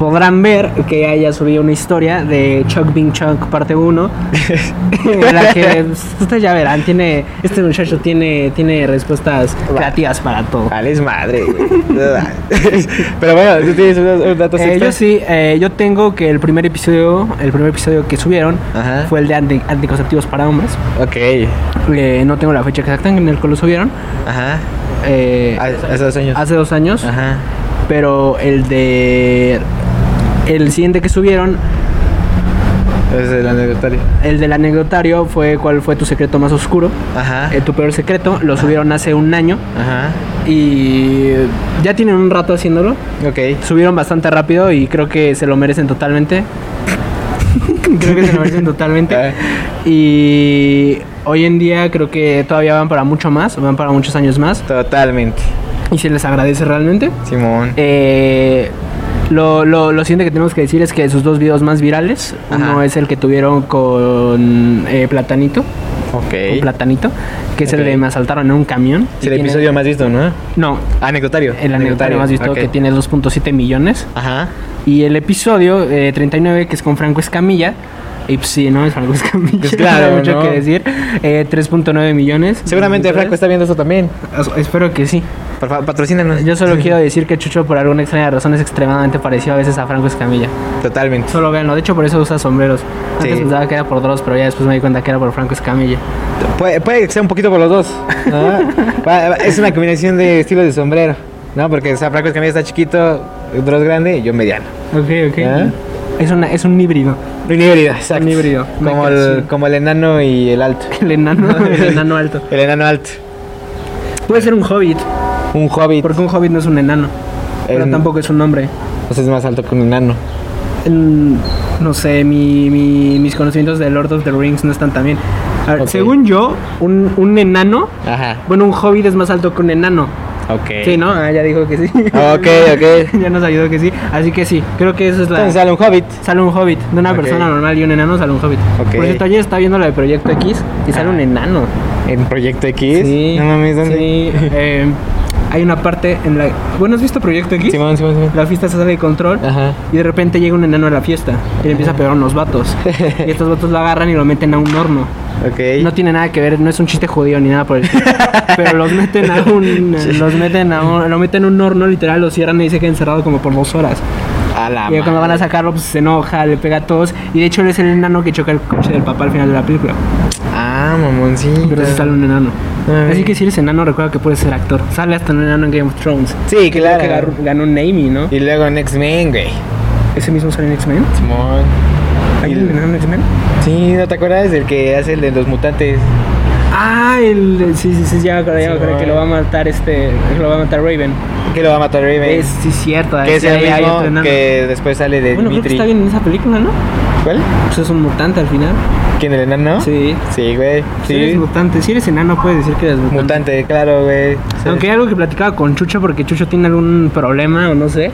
A: podrán ver que haya subido una historia de Chuck Bing Chuck parte 1. en la que pues, ustedes ya verán, tiene, este muchacho tiene, tiene respuestas creativas para todo.
B: Vale, madre. Pero bueno, tú tienes unos, unos datos
A: Eh, yo sí, eh, yo tengo que el primer episodio, el primer episodio que subieron
B: Ajá.
A: fue el de anti- anticonceptivos para hombres.
B: Ok.
A: Eh, no tengo la fecha exacta en el que lo subieron.
B: Ajá.
A: eh,
B: Hace hace dos años.
A: hace dos años.
B: Ajá.
A: Pero el de El siguiente que subieron,
B: Es el anecdotario.
A: el del anecdotario, fue cuál fue tu secreto más oscuro.
B: Ajá.
A: Eh, tu peor secreto, lo subieron hace un año
B: Ajá.
A: y ya tienen un rato haciéndolo.
B: Ok.
A: Subieron bastante rápido y creo que se lo merecen totalmente. creo que se lo merecen totalmente.
B: Ah.
A: Y hoy en día creo que todavía van para mucho más, van para muchos años más.
B: Totalmente.
A: Y se les agradece realmente.
B: Simón.
A: Eh, lo, lo, lo siguiente que tenemos que decir es que sus dos videos más virales, uno
B: Ajá.
A: es el que tuvieron con eh, Platanito, con
B: ok.
A: Platanito, que es el de me asaltaron en un camión.
B: Es el
A: tiene-
B: episodio más visto, ¿no?
A: No,
B: Anecdotario.
A: el anecdotario más visto que tiene 2.7 millones.
B: Ajá.
A: Y el episodio eh, 39, que es con Franco Escamilla. Y pues sí, ¿no? Es Franco Escamilla.
B: Pues claro,
A: no hay mucho
B: ¿no?
A: que decir. Eh, 3.9 millones.
B: Seguramente Franco está viendo eso también.
A: Es- Espero que sí.
B: Por favor, patrocínanos.
A: Yo solo quiero decir que Chucho, por alguna extraña razón, es extremadamente parecido a veces a Franco Escamilla.
B: Totalmente.
A: Solo véanlo. De hecho, por eso usa sombreros. Antes
B: Sí.
A: pensaba que era por Dross, pero ya después me di cuenta que era por Franco Escamilla.
B: Puede, puede que sea un poquito por los dos. va- es una combinación de estilos de sombrero. ¿No? Porque o sea, Franco Escamilla está chiquito, Dross grande y yo mediano.
A: Ok, ok.
B: ¿Ah?
A: Es, una, es un híbrido.
B: Un híbrido, exacto.
A: Un híbrido.
B: Como el, como el enano y el alto.
A: El enano, el enano alto.
B: El enano alto.
A: Puede ser un hobbit,
B: Un hobbit.
A: porque un hobbit no es un enano. Pero tampoco es un hombre.
B: O sea, es más alto que un enano.
A: No sé, mi, mi- mis conocimientos de Lord of the Rings no están tan bien. A ver. Según yo, un, un enano,
B: Ajá.
A: bueno, un hobbit es más alto que un enano.
B: Ok.
A: Sí, ¿no? Ah, ya dijo que sí.
B: Ok, ok.
A: ya nos ayudó que sí. Así que sí, creo que eso es la...
B: Entonces sale un hobbit.
A: Sale un hobbit. De una persona normal y un enano sale un hobbit.
B: Ok.
A: Por cierto, ayer estaba viendo la de Proyecto X y sale
B: Ah.
A: un enano.
B: En Proyecto X.
A: Sí.
B: No mames, ¿dónde?
A: Sí. eh, hay una parte en la... Bueno, ¿has visto Proyecto X?
B: Simón, Simón, Simón.
A: La fiesta se sale de control
B: Ajá.
A: y de repente llega un enano a la fiesta y le empieza a pegar a unos vatos. y estos vatos lo agarran y lo meten a un horno.
B: Ok.
A: No tiene nada que ver, no es un chiste judío ni nada por el estilo. Pero los meten a un. Los meten a un. Lo meten en un horno, literal, lo cierran y se queda encerrado como por dos horas.
B: a la
A: y cuando van a sacarlo, pues se enoja, le pega a todos. Y de hecho, él es el enano que choca el coche del papá al final de la película.
B: Ah, mamoncito.
A: Pero sí sale un enano.
B: Ay.
A: Así que si eres enano, recuerda que puedes ser actor. Sale hasta un enano en Game of Thrones.
B: Sí,
A: Creo
B: claro.
A: que ganó, un Amy, ¿no?
B: Y luego en X-Men, güey.
A: Ese mismo sale en X-Men.
B: Simón.
A: ¿Hay un enano en X-Men?
B: Sí, ¿no te acuerdas? El que hace el de los mutantes.
A: Ah, el. Sí, sí, sí, ya me acordé, ya me
B: Sí,
A: que lo va a matar este. Que lo va a matar Raven.
B: Que lo va a matar Raven.
A: Es, sí, cierto.
B: que es el
A: hay-
B: mismo que después sale de
A: Bueno, creo que está bien en esa película, ¿no?
B: ¿Cuál?
A: Pues es un mutante al final.
B: ¿Quién, el enano?
A: Sí.
B: Sí, güey.
A: Si eres mutante, si eres enano puedes decir que eres mutante.
B: Mutante, claro, güey. Sí.
A: Aunque hay algo que platicaba con Chucho porque Chucho tiene algún problema o no sé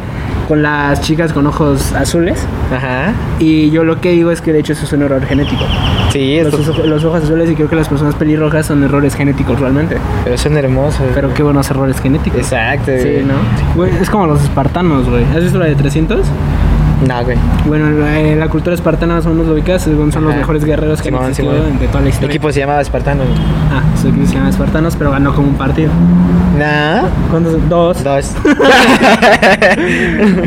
A: con las chicas con ojos azules
B: Ajá.
A: y yo lo que digo es que de hecho eso es un error genético.
B: Sí,
A: Los, ojo- los ojos azules y creo que las personas pelirrojas son errores genéticos realmente.
B: pero son hermosos.
A: Pero qué buenos errores genéticos.
B: Exacto,
A: Sí,
B: güey.
A: ¿no? Güey, es como los espartanos, güey. ¿Has visto la de 300?
B: No, güey.
A: Bueno, la, eh, la cultura espartana más o menos lo ubicas, son los mejores guerreros que han
B: Simón,
A: existido
B: Simón.
A: de toda la
B: El
A: historia.
B: equipo se llamaba Espartano.
A: Ah, su equipo se llama Espartanos, pero ganó como un partido.
B: No.
A: ¿Cuántos? Dos.
B: Dos.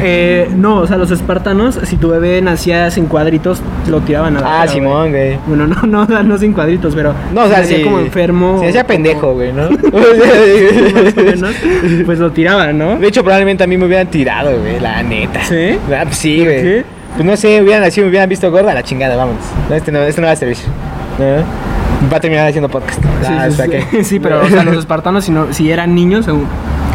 A: Eh, no, o sea, los espartanos, si tu bebé nacía sin cuadritos, lo tiraban a la
B: ah,
A: cara,
B: Simón, güey.
A: Bueno, no, no, o sea, no sin cuadritos, pero.
B: No, o sea,
A: si como enfermo.
B: Se hacía pendejo, güey, ¿no?
A: más o menos, pues lo tiraban, ¿no?
B: De hecho, probablemente a mí me hubieran tirado, güey, la neta.
A: ¿Sí?
B: Ah, pues sí,
A: ¿Por
B: güey. Pues no sé, hubieran así, me hubieran visto gorda, la chingada, vámonos. No, este no, este no va a servir. ¿No? Va a terminar haciendo podcast.
A: Sí,
B: Ah,
A: sí,
B: o sea
A: sí.
B: que-
A: Sí, pero o sea, los espartanos, si, no, si eran niños, o,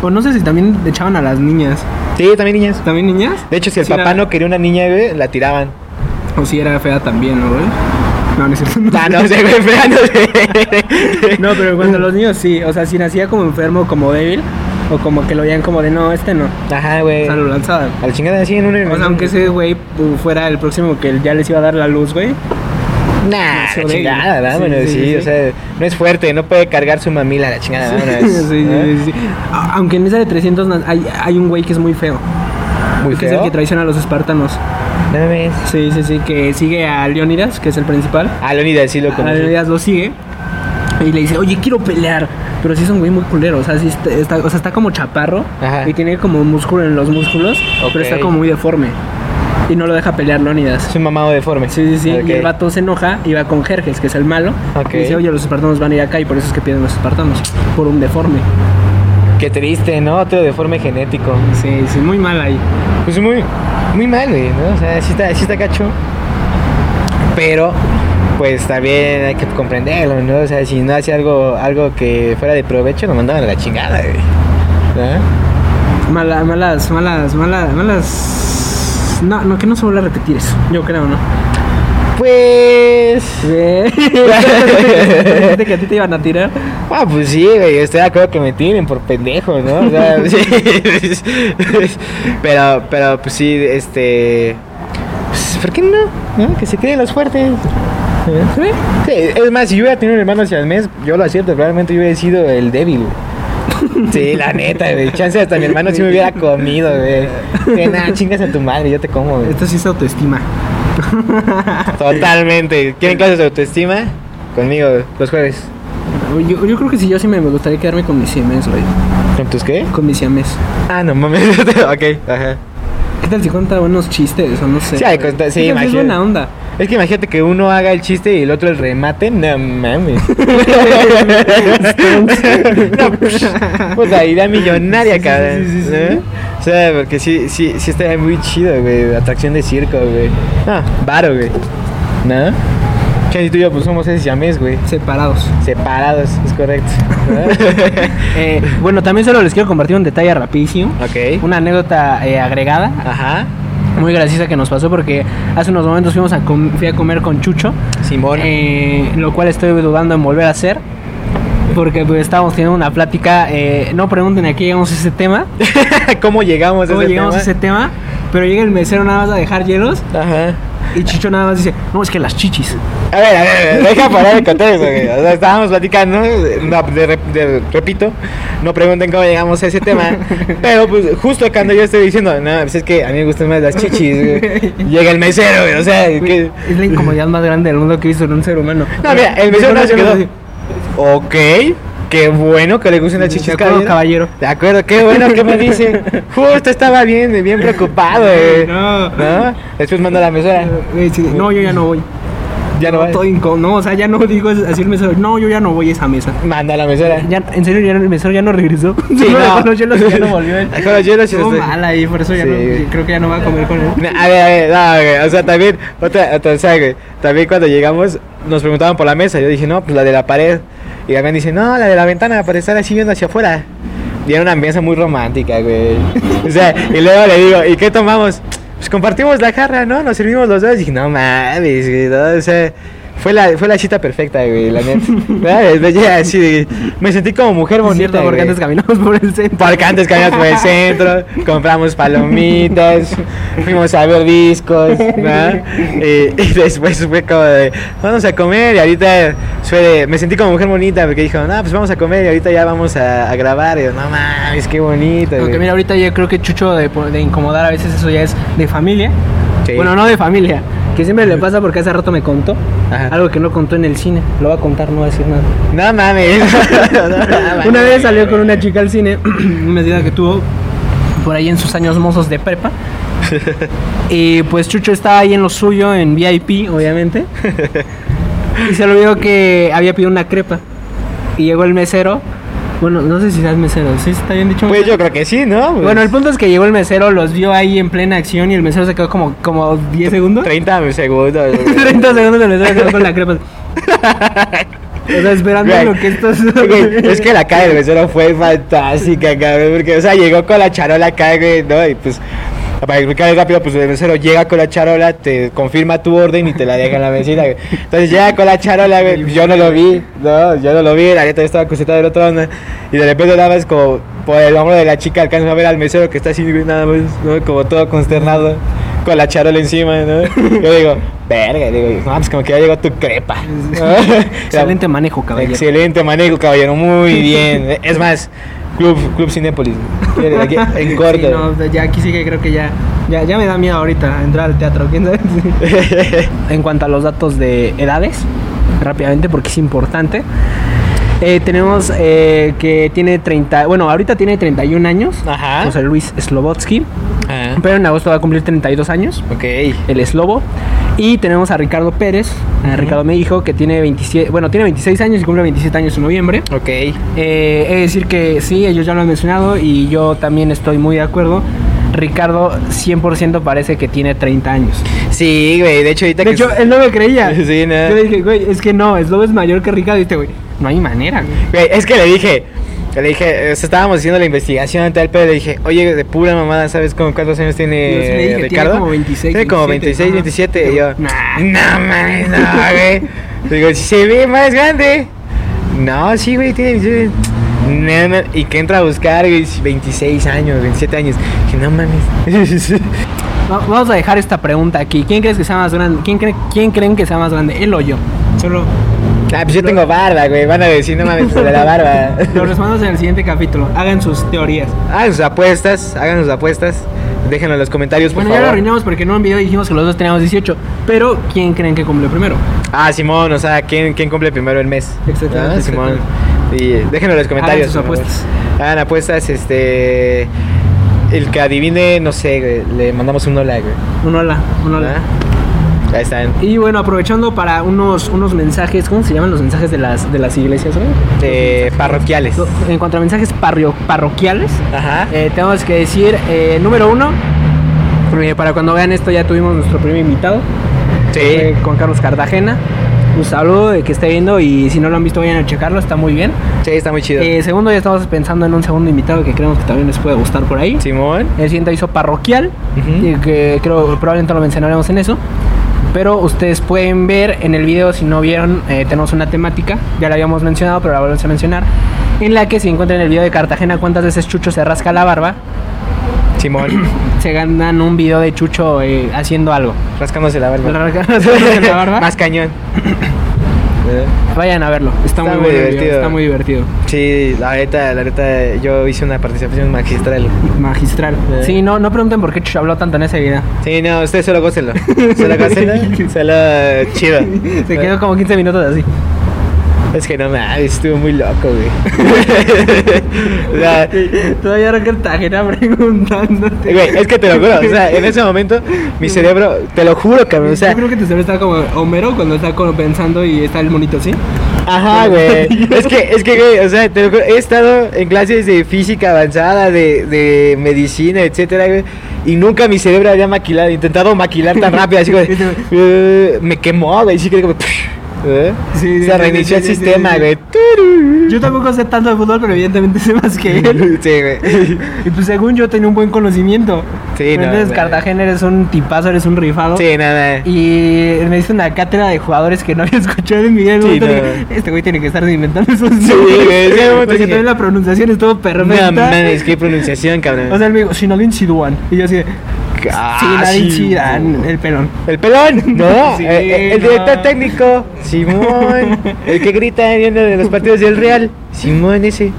A: o no sé si también le echaban a las niñas.
B: Sí, también niñas.
A: ¿También niñas?
B: De hecho, si el
A: Sí,
B: papá
A: era-
B: no quería una niña, güey, la tiraban.
A: O si era fea también, ¿no, güey? No, no es cierto.
B: Ah, no sé, güey, fea, no sé.
A: No, pero cuando los niños sí, o sea, si nacía como enfermo, como débil, o como que lo veían como de no, este no.
B: Ajá,
A: O
B: güey.
A: sea, lo lanzaban.
B: A la chingada así en un.
A: O sea, aunque ese güey uh, fuera el próximo que ya les iba a dar la luz, güey.
B: Nah, la chingada, vámonos, sí,
A: sí, sí.
B: o sea, no es fuerte, no puede cargar su mamila, la chingada, vámonos.
A: sí, sí,
B: ¿no?
A: A- Aunque en esa de 300 na- hay, hay un güey que es muy feo.
B: Muy
A: que es el
B: feo.
A: que traiciona a los espartanos.
B: No.
A: Sí, sí, sí, que sigue a Leónidas, que es el principal.
B: Ah, Leonidas sí lo
A: A
B: conocí.
A: Leónidas lo sigue y le dice, oye, quiero pelear. Pero sí es un güey muy culero, o sea, sí está, está- o sea, está como chaparro
B: Ajá.
A: y tiene como músculo en los músculos, pero está como muy deforme. Y no lo deja pelear Leónidas.
B: Es un mamado deforme.
A: Sí, sí, sí. Y el vato se enoja y va con Jerjes, que es el malo.
B: Ok.
A: Y dice, oye, los espartanos van a ir acá y por eso es que pierden los espartanos. Por un deforme.
B: Qué triste, ¿no? Otro deforme genético.
A: Sí, sí, muy mal ahí.
B: Pues muy. muy mal, güey, ¿no? O sea, sí está, sí está gacho. Pero, pues también hay que comprenderlo, ¿no? O sea, si no hace algo, algo que fuera de provecho, nos mandaban a la chingada, güey. ¿No?
A: Mala- malas, malas, malas, malas. No, no, que no se vuelva a repetir eso. Yo creo, ¿no?
B: Pues.
A: Dijiste que a ti te iban a tirar.
B: Ah, pues sí, güey, estoy de acuerdo que me tiren por pendejo, ¿no? O sea, sí. pero, pero, pues sí, este... Pues, ¿Por qué no? ¿No? Que se queden los fuertes. ¿Sí? Sí, es más, si yo hubiera tenido un hermano hacia el mes, yo lo acierto, probablemente yo hubiera sido el débil, güey. Sí, la neta, güey. Chance hasta mi hermano si me hubiera comido, güey. Que nada, chingas a tu madre, yo te como, güey.
A: Esto sí es autoestima.
B: Totalmente. ¿Quieren clases de autoestima? Conmigo, los jueves.
A: Yo, yo creo que sí, yo sí me me gustaría quedarme con mis siames, güey.
B: ¿Con tus qué?
A: Con mis siames.
B: Ah, no mames. ok, ajá.
A: ¿Qué tal si cuenta buenos chistes o no sé?
B: Sí, hay cuenta- sí,
A: ¿Qué tal si es
B: imagínate.
A: buena onda.
B: Es que imagínate que uno haga el chiste y el otro el remate. No mames. no, psh, puta idea millonaria,
A: Sí,
B: cabrón.
A: sí, sí, sí.
B: ¿Eh? O sea, porque sí, sí, sí estaría muy chido, güey. Atracción de circo, güey. Ah, varo, güey. ¿No? Chance y tú y yo pues somos ese siamés, güey.
A: Separados.
B: Separados, es correcto.
A: Eh, bueno, también solo les quiero compartir un detalle rapidísimo.
B: ok.
A: Una anécdota eh, agregada,
B: Ajá.
A: muy graciosa que nos pasó porque hace unos momentos fuimos a com- fui a comer con Chucho,
B: Simón.
A: eh, lo cual estoy dudando en volver a hacer. Porque pues estábamos teniendo una plática, eh, no pregunten a qué llegamos a ese tema,
B: ¿Cómo llegamos a
A: cómo
B: ese
A: llegamos a ese tema, pero llega el mesero nada más a dejar hielos
B: Ajá.
A: Y Chucho nada más dice, no, es que las chichis.
B: A ver, a ver, deja parar contar eso, güey. O sea, estábamos platicando, no, de, rep- de- repito, no pregunten cómo llegamos a ese tema, pero pues justo cuando yo estoy diciendo, no, pues es que a mí me gustan más las chichis, güey, llega el mesero, güey, o sea, que...
A: Es la incomodidad más grande del mundo que he visto en un ser humano.
B: No, mira, el mesero no se quedó, ok, qué bueno que le gusten las chichis,
A: acuerdo, caballero.
B: De acuerdo, qué bueno que me dice, justo estaba bien, bien preocupado, güey.
A: No.
B: ¿No? Después manda la mesera,
A: Eh, sí, No, yo ya no voy.
B: ya no
A: Todo incómodo. No, o sea, ya no digo así el mesero. No, yo ya no voy a esa mesa.
B: manda a la mesera.
A: Ya, en serio, ya el mesero ya no regresó.
B: Sí, no.
A: Con los hielos ya no volvió él.
B: Con los hielos
A: Estuvo mal ahí, por eso ya
B: Sí.
A: no, creo que ya no va a comer con él.
B: A ver, a ver, no, güey, o sea, también, otra, otra, o sea, güey, también cuando llegamos nos preguntaban por la mesa, yo dije, no, pues la de la pared, y también dice, no, la de la ventana para estar así viendo hacia afuera, y era una mesa muy romántica, güey, o sea, y luego le digo, ¿y qué tomamos? Pues compartimos la jarra, ¿no? Nos servimos los dos, y dije, no mames, güey, no, o sea... Fue la, fue la cita perfecta, güey, la neta. Así me sentí como mujer bonita.
A: porque antes caminamos por el centro.
B: Porque antes caminamos por el centro, compramos palomitas, fuimos a ver discos. Y, y después fue como de, vamos a comer y ahorita fue de- me sentí como mujer bonita porque dijo, no, pues vamos a comer y ahorita ya vamos a, a grabar. Y yo, no mames, qué bonito.
A: Aunque
B: güey".
A: mira, ahorita yo creo que Chucho de, de incomodar a veces eso ya es de familia.
B: Sí.
A: Bueno, no de familia. Que siempre le pasa porque hace rato me contó
B: Ajá.
A: algo que no contó en el cine. Lo va a contar, no va a decir nada.
B: No mames. No mames.
A: Una vez salió con una chica al cine, una medida que tuvo por ahí en sus años mozos de prepa. Y pues Chucho estaba ahí en lo suyo, en VIP, obviamente. Y se le olvidó que había pedido una crepa. Y llegó el mesero. Bueno, no sé si es mesero, ¿sí está bien dicho?
B: Pues yo creo que sí, ¿no? Pues,
A: Bueno, el punto es que llegó el mesero, los vio ahí en plena acción y el mesero se quedó como, como 10 segundos.
B: 30 segundos. güey.
A: 30 segundos el mesero se quedó con la crepa. O sea, esperando lo que estos...
B: güey, es que la cara del mesero fue fantástica, cabrón. Porque, o sea, llegó con la charola acá, güey, ¿no? Y pues, para explicar rápido, pues el mesero llega con la charola, te confirma tu orden y te la deja en la mesita. Entonces llega con la charola. Yo no lo vi, no, yo no lo vi, la neta yo estaba cosita del otro onda. Y de repente nada más como por el hombro de la chica alcanzo a ver al mesero que está así, nada más, ¿no? Como todo consternado. Con la charola encima, ¿no? Yo digo, verga, digo, no, pues como que ya llegó tu crepa.
A: Excelente manejo, caballero.
B: Excelente manejo, caballero, muy bien. Es más, Club, Club Cinépolis. en corto.
A: Sí, no, ya aquí sí que creo que ya, ya, ya me da miedo ahorita entrar al teatro. ¿quién sabe? en cuanto a los datos de edades, rápidamente porque es importante. Eh, tenemos eh, que tiene 30, bueno, ahorita tiene 31 años.
B: Ajá.
A: José Luis Slobotsky. Pero en agosto va a cumplir 32 años.
B: ok.
A: El Slobo. Y tenemos a Ricardo Pérez, a Ricardo me dijo que tiene 27, bueno, tiene 26 años y cumple 27 años en noviembre.
B: Ok.
A: Eh, he de decir que sí, ellos ya lo han mencionado y yo también estoy muy de acuerdo Ricardo 100% parece que tiene 30 años.
B: Sí, güey, de hecho ahorita
A: De
B: que...
A: hecho, él no me creía.
B: Sí, no.
A: Yo le dije, güey, es que no, Slobo es mayor que Ricardo. Y este, güey, no hay manera, güey.
B: Güey, es que le dije, le dije, sea, estábamos haciendo la investigación y tal, pero le dije, oye, de pura mamada, ¿sabes cómo, cuántos años tiene
A: Yo dije, tiene
B: Ricardo?
A: como 26,
B: Tiene como
A: 27,
B: 26,
A: ajá.
B: 27. Y yo,
A: Nah.
B: no mames, no, güey. Digo, si se ve más grande. No, sí, güey, tiene 26. No, no, y que entra a buscar, güey, 26 años, 27 años. Dije, no mames.
A: Va- Vamos a dejar esta pregunta aquí. ¿Quién crees que sea más grande? ¿Quién, cree- quién creen que sea más grande? ¿Él o yo? Solo
B: ah, pues yo tengo barba, güey. Van a decir, no mames, de la barba.
A: lo respondemos en el siguiente capítulo. Hagan sus teorías.
B: Hagan sus apuestas, hagan sus apuestas. Déjenlo en los comentarios, por
A: Bueno, ya lo arruinamos porque en un video dijimos que los dos teníamos 18. Pero, ¿quién creen que cumple primero?
B: Ah, Simón, o sea, ¿quién, quién cumple primero el mes?
A: Exactamente,
B: Ah, Simón. Y déjenlo en los comentarios.
A: sus
B: por favor.
A: apuestas.
B: Hagan apuestas, este. El que adivine, no sé, güey, le mandamos un hola, güey.
A: Un hola, un hola.
B: Ah, Ahí están.
A: Y bueno, aprovechando para unos, unos mensajes, ¿cómo se llaman los mensajes de las, de las iglesias? güey?
B: Eh, parroquiales.
A: En cuanto a mensajes parrio- parroquiales,
B: Ajá.
A: eh, tenemos que decir, eh, número uno, eh, para cuando vean esto ya tuvimos nuestro primer invitado,
B: sí.
A: con Carlos Cartagena. Un saludo de que esté viendo y si no lo han visto vayan a checarlo, está muy bien.
B: Sí, está muy chido.
A: Eh, segundo, ya estamos pensando en un segundo invitado que creemos que también les puede gustar por ahí.
B: Simón.
A: El siguiente hizo parroquial,
B: Ujú.
A: y que creo probablemente lo mencionaremos en eso. Pero ustedes pueden ver en el video, si no vieron, eh, tenemos una temática, ya la habíamos mencionado, pero la volvemos a mencionar, en la que se encuentra en el video de Cartagena cuántas veces Chucho se rasca la barba,
B: Simón.
A: se ganan un video de Chucho eh, haciendo algo.
B: Rascándose la barba.
A: Rascándose la barba.
B: Más cañón. Eh,
A: Vayan a verlo, está,
B: Está
A: muy,
B: muy divertido.
A: está muy divertido.
B: Sí, la neta, la neta, yo hice una participación magistral.
A: Magistral.
B: Eh.
A: Sí, no, no pregunten por qué Chucho habló tanto en ese video.
B: Sí, no, ustedes solo gócenlo. Solo gócenlo. Solo chido.
A: Se quedó como 15 minutos así.
B: Es que no mames, estuvo muy loco, güey. o sea,
A: Todavía era Cartagena preguntándote.
B: güey, es que te lo juro, o sea, en ese momento mi cerebro, te lo juro, cabrón, o sea,
A: Yo creo que tu cerebro está como Homero cuando está como pensando y está el monito así.
B: ajá, güey. Es que, es que, güey, o sea, te lo juro, he estado en clases de física avanzada, de, de medicina, etcétera, güey. Y nunca mi cerebro había maquilado, intentado maquilar tan rápido, así, güey. eh, me quemó, güey, sí que como. ¿Eh?
A: Sí, sí,
B: Se reinició el sistema, güey.
A: Yo tampoco sé tanto de fútbol, pero evidentemente sé más que él.
B: Sí, güey.
A: Y pues según yo tenía un buen conocimiento.
B: Sí, no,
A: Entonces. Cartagena eres un tipazo, eres un rifado.
B: Sí, nada.
A: Y me hice una cátedra de jugadores que no había escuchado en mi vida. Este güey tiene que estar inventando esos
B: Sí,
A: nombres".
B: güey,
A: Porque
B: dije,
A: también la pronunciación estuvo perfecta.
B: No mames, qué pronunciación, cabrón.
A: O sea, él me dijo, Sinodin Siduan. Y yo así de,
B: Ah, sí,
A: Sidan,
B: güey.
A: el pelón.
B: El pelón, no,
A: Sí,
B: eh, eh, el
A: no.
B: director técnico, Simón, el que grita viendo de los partidos del Real, Simón ese.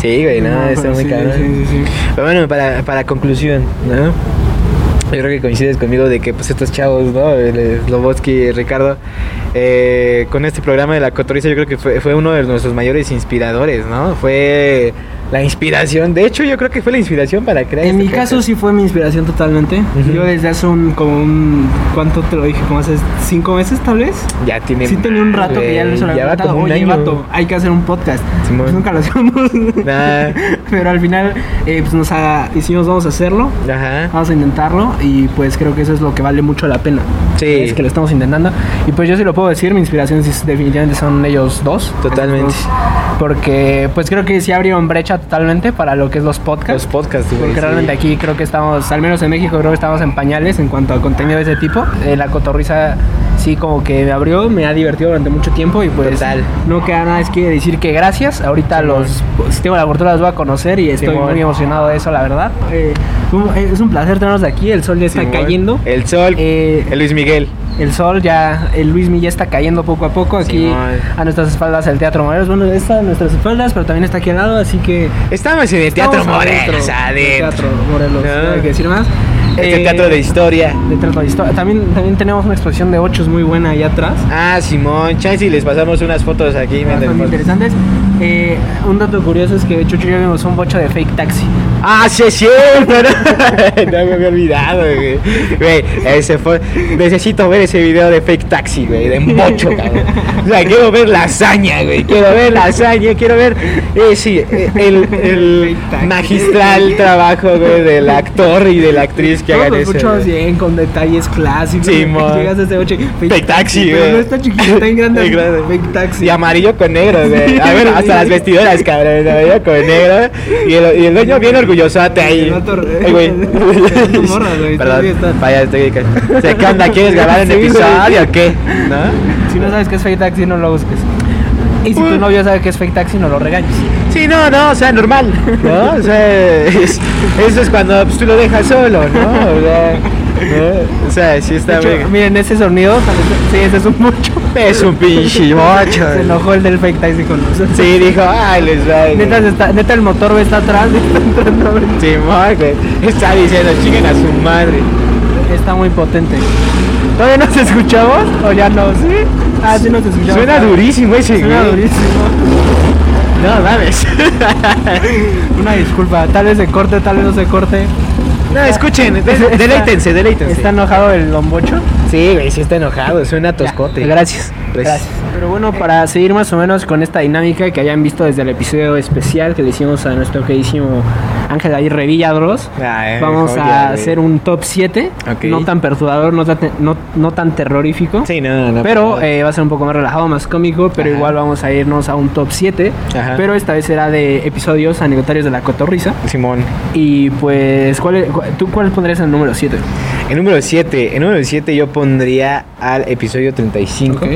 B: Sí, güey, no,
A: No,
B: está muy
A: sí, sí, sí, sí.
B: Pero bueno, para, para conclusión, ¿no? Yo creo que coincides conmigo de que pues estos chavos, ¿no? El, el Slobodsky y Ricardo, eh, con este programa de la cotoriza yo creo que fue, fue uno de nuestros mayores inspiradores, ¿no? Fue la inspiración, de hecho yo creo que fue la inspiración para crear
A: En
B: este
A: mi caso
B: podcast.
A: sí fue mi inspiración totalmente.
B: Ujú.
A: Yo desde hace un, como un, ¿cuánto te lo dije? Como hace cinco meses tal vez.
B: Ya tiene
A: Sí tenía un rato que ya les había
B: un
A: oye,
B: año.
A: vato, hay que hacer un podcast. Pues nunca lo hacíamos.
B: Nah.
A: Pero al final, eh, pues nos ha- hicimos, vamos a hacerlo.
B: Ajá.
A: Vamos a intentarlo y pues creo que eso es lo que vale mucho la pena.
B: Sí.
A: Es que lo estamos intentando. Y pues yo sí lo puedo decir, mi inspiración definitivamente son ellos dos.
B: Totalmente.
A: Dos. Porque pues creo que sí abrieron brecha totalmente para lo que es los podcasts.
B: Los podcasts, güey.
A: Porque
B: sí.
A: realmente aquí creo que estamos, al menos en México, creo que estamos en pañales en cuanto a contenido de ese tipo. Eh, la cotorriza sí como que me abrió, me ha divertido durante mucho tiempo y pues
B: Total.
A: no queda nada es que decir que gracias. Ahorita los, si tengo la oportunidad los voy a conocer y estoy muy emocionado de eso, la verdad. Eh, un- es un placer tenernos aquí, el sol ya está cayendo.
B: El sol,
A: Eh,
B: el Luis Miguel.
A: el sol ya, el Luis ya está cayendo poco a poco aquí a nuestras espaldas el Teatro Morelos. Bueno, está a nuestras espaldas, pero también está aquí al lado, así que
B: Estamos en el Teatro Morelos,
A: adentro. Teatro Morelos,
B: No.
A: no hay que decir más.
B: Este
A: Eh,
B: teatro de historia.
A: de teatro de historia. También, también tenemos una exposición de ochos muy buena allá atrás.
B: Ah, Simón, chance y les pasamos unas fotos aquí.
A: Bastante interesantes. Eh, un dato curioso es que Chucho y yo vimos un bocho de fake taxi.
B: Ah, sí, es cierto. No, no me había olvidado, güey. Güey, ese fue. Necesito ver ese video de fake taxi, güey, de mocho, cabrón. O sea, quiero ver la hazaña, güey. Quiero ver la hazaña, quiero ver. Eh, sí, eh, el, el
A: Fake
B: magistral trabajo, güey, del actor y de la actriz que hagan eso. güey.
A: bien, con detalles clásicos.
B: Sí.
A: Llegas boche.
B: Fake taxi, güey.
A: no está chiquito, está en grande. Fake taxi.
B: Y amarillo con negro, güey. A ver, hasta las vestiduras, cabrón. Amarillo con negro. Y el, y el dueño bien orgullosote ahí. Ay, güey. Perdón. Vaya, estoy. ¿Se qué onda? ¿Quieres grabar
A: güey.
B: episodio o qué? ¿No?
A: Si no sabes qué es fake taxi, no lo busques. Y si tu novio sabe que es fake taxi, no lo regañes.
B: Sí, no, no, o sea, normal. ¿No? O sea, es- eso es cuando pues, tú lo dejas solo, ¿no? O sea, ¿no? O sea sí está
A: hecho,
B: bien.
A: miren ese sonido. Sí, ese es un mucho.
B: Es un pinche mocho.
A: Se enojó el del fake taxi con nosotros.
B: Sí, dijo, ay, les va.
A: Neta, está, neta el motor está atrás. Está, entrando.
B: Simón, güey. Está diciendo, chinguen a su madre.
A: Está muy potente. ¿Todavía nos escuchamos? ¿O ya no? ¿Sí? Ah, sí nos escuchamos.
B: Suena durísimo ese,
A: Suena
B: güey.
A: durísimo.
B: No, mames.
A: Una disculpa. Tal vez se corte, tal vez no se corte.
B: No, escuchen, deleítense, deleítense.
A: ¿Está enojado el Don Bocho?
B: Sí, güey, sí está enojado, suena toscote.
A: Ya, Gracias.
B: Gracias.
A: Pero bueno, para seguir más o menos con esta dinámica que hayan visto desde el episodio especial que le hicimos a nuestro queridísimo Ángel Aguirre Villadros,
B: Ah, eh,
A: vamos
B: joya,
A: a
B: güey.
A: hacer un top 7,
B: Ok.
A: no tan perturbador, no tan, no, no tan terrorífico.
B: Sí, no, no.
A: Pero eh, va a ser un poco más relajado, más cómico, pero
B: Ajá.
A: igual vamos a irnos a un top 7.
B: Ajá.
A: Pero esta vez será de episodios anecdotarios de la cotorrisa.
B: Simón.
A: Y pues, ¿cuál ¿tú cuál pondrías en el número 7?
B: En número 7, en número 7 yo pondría al episodio 35.
A: Ok.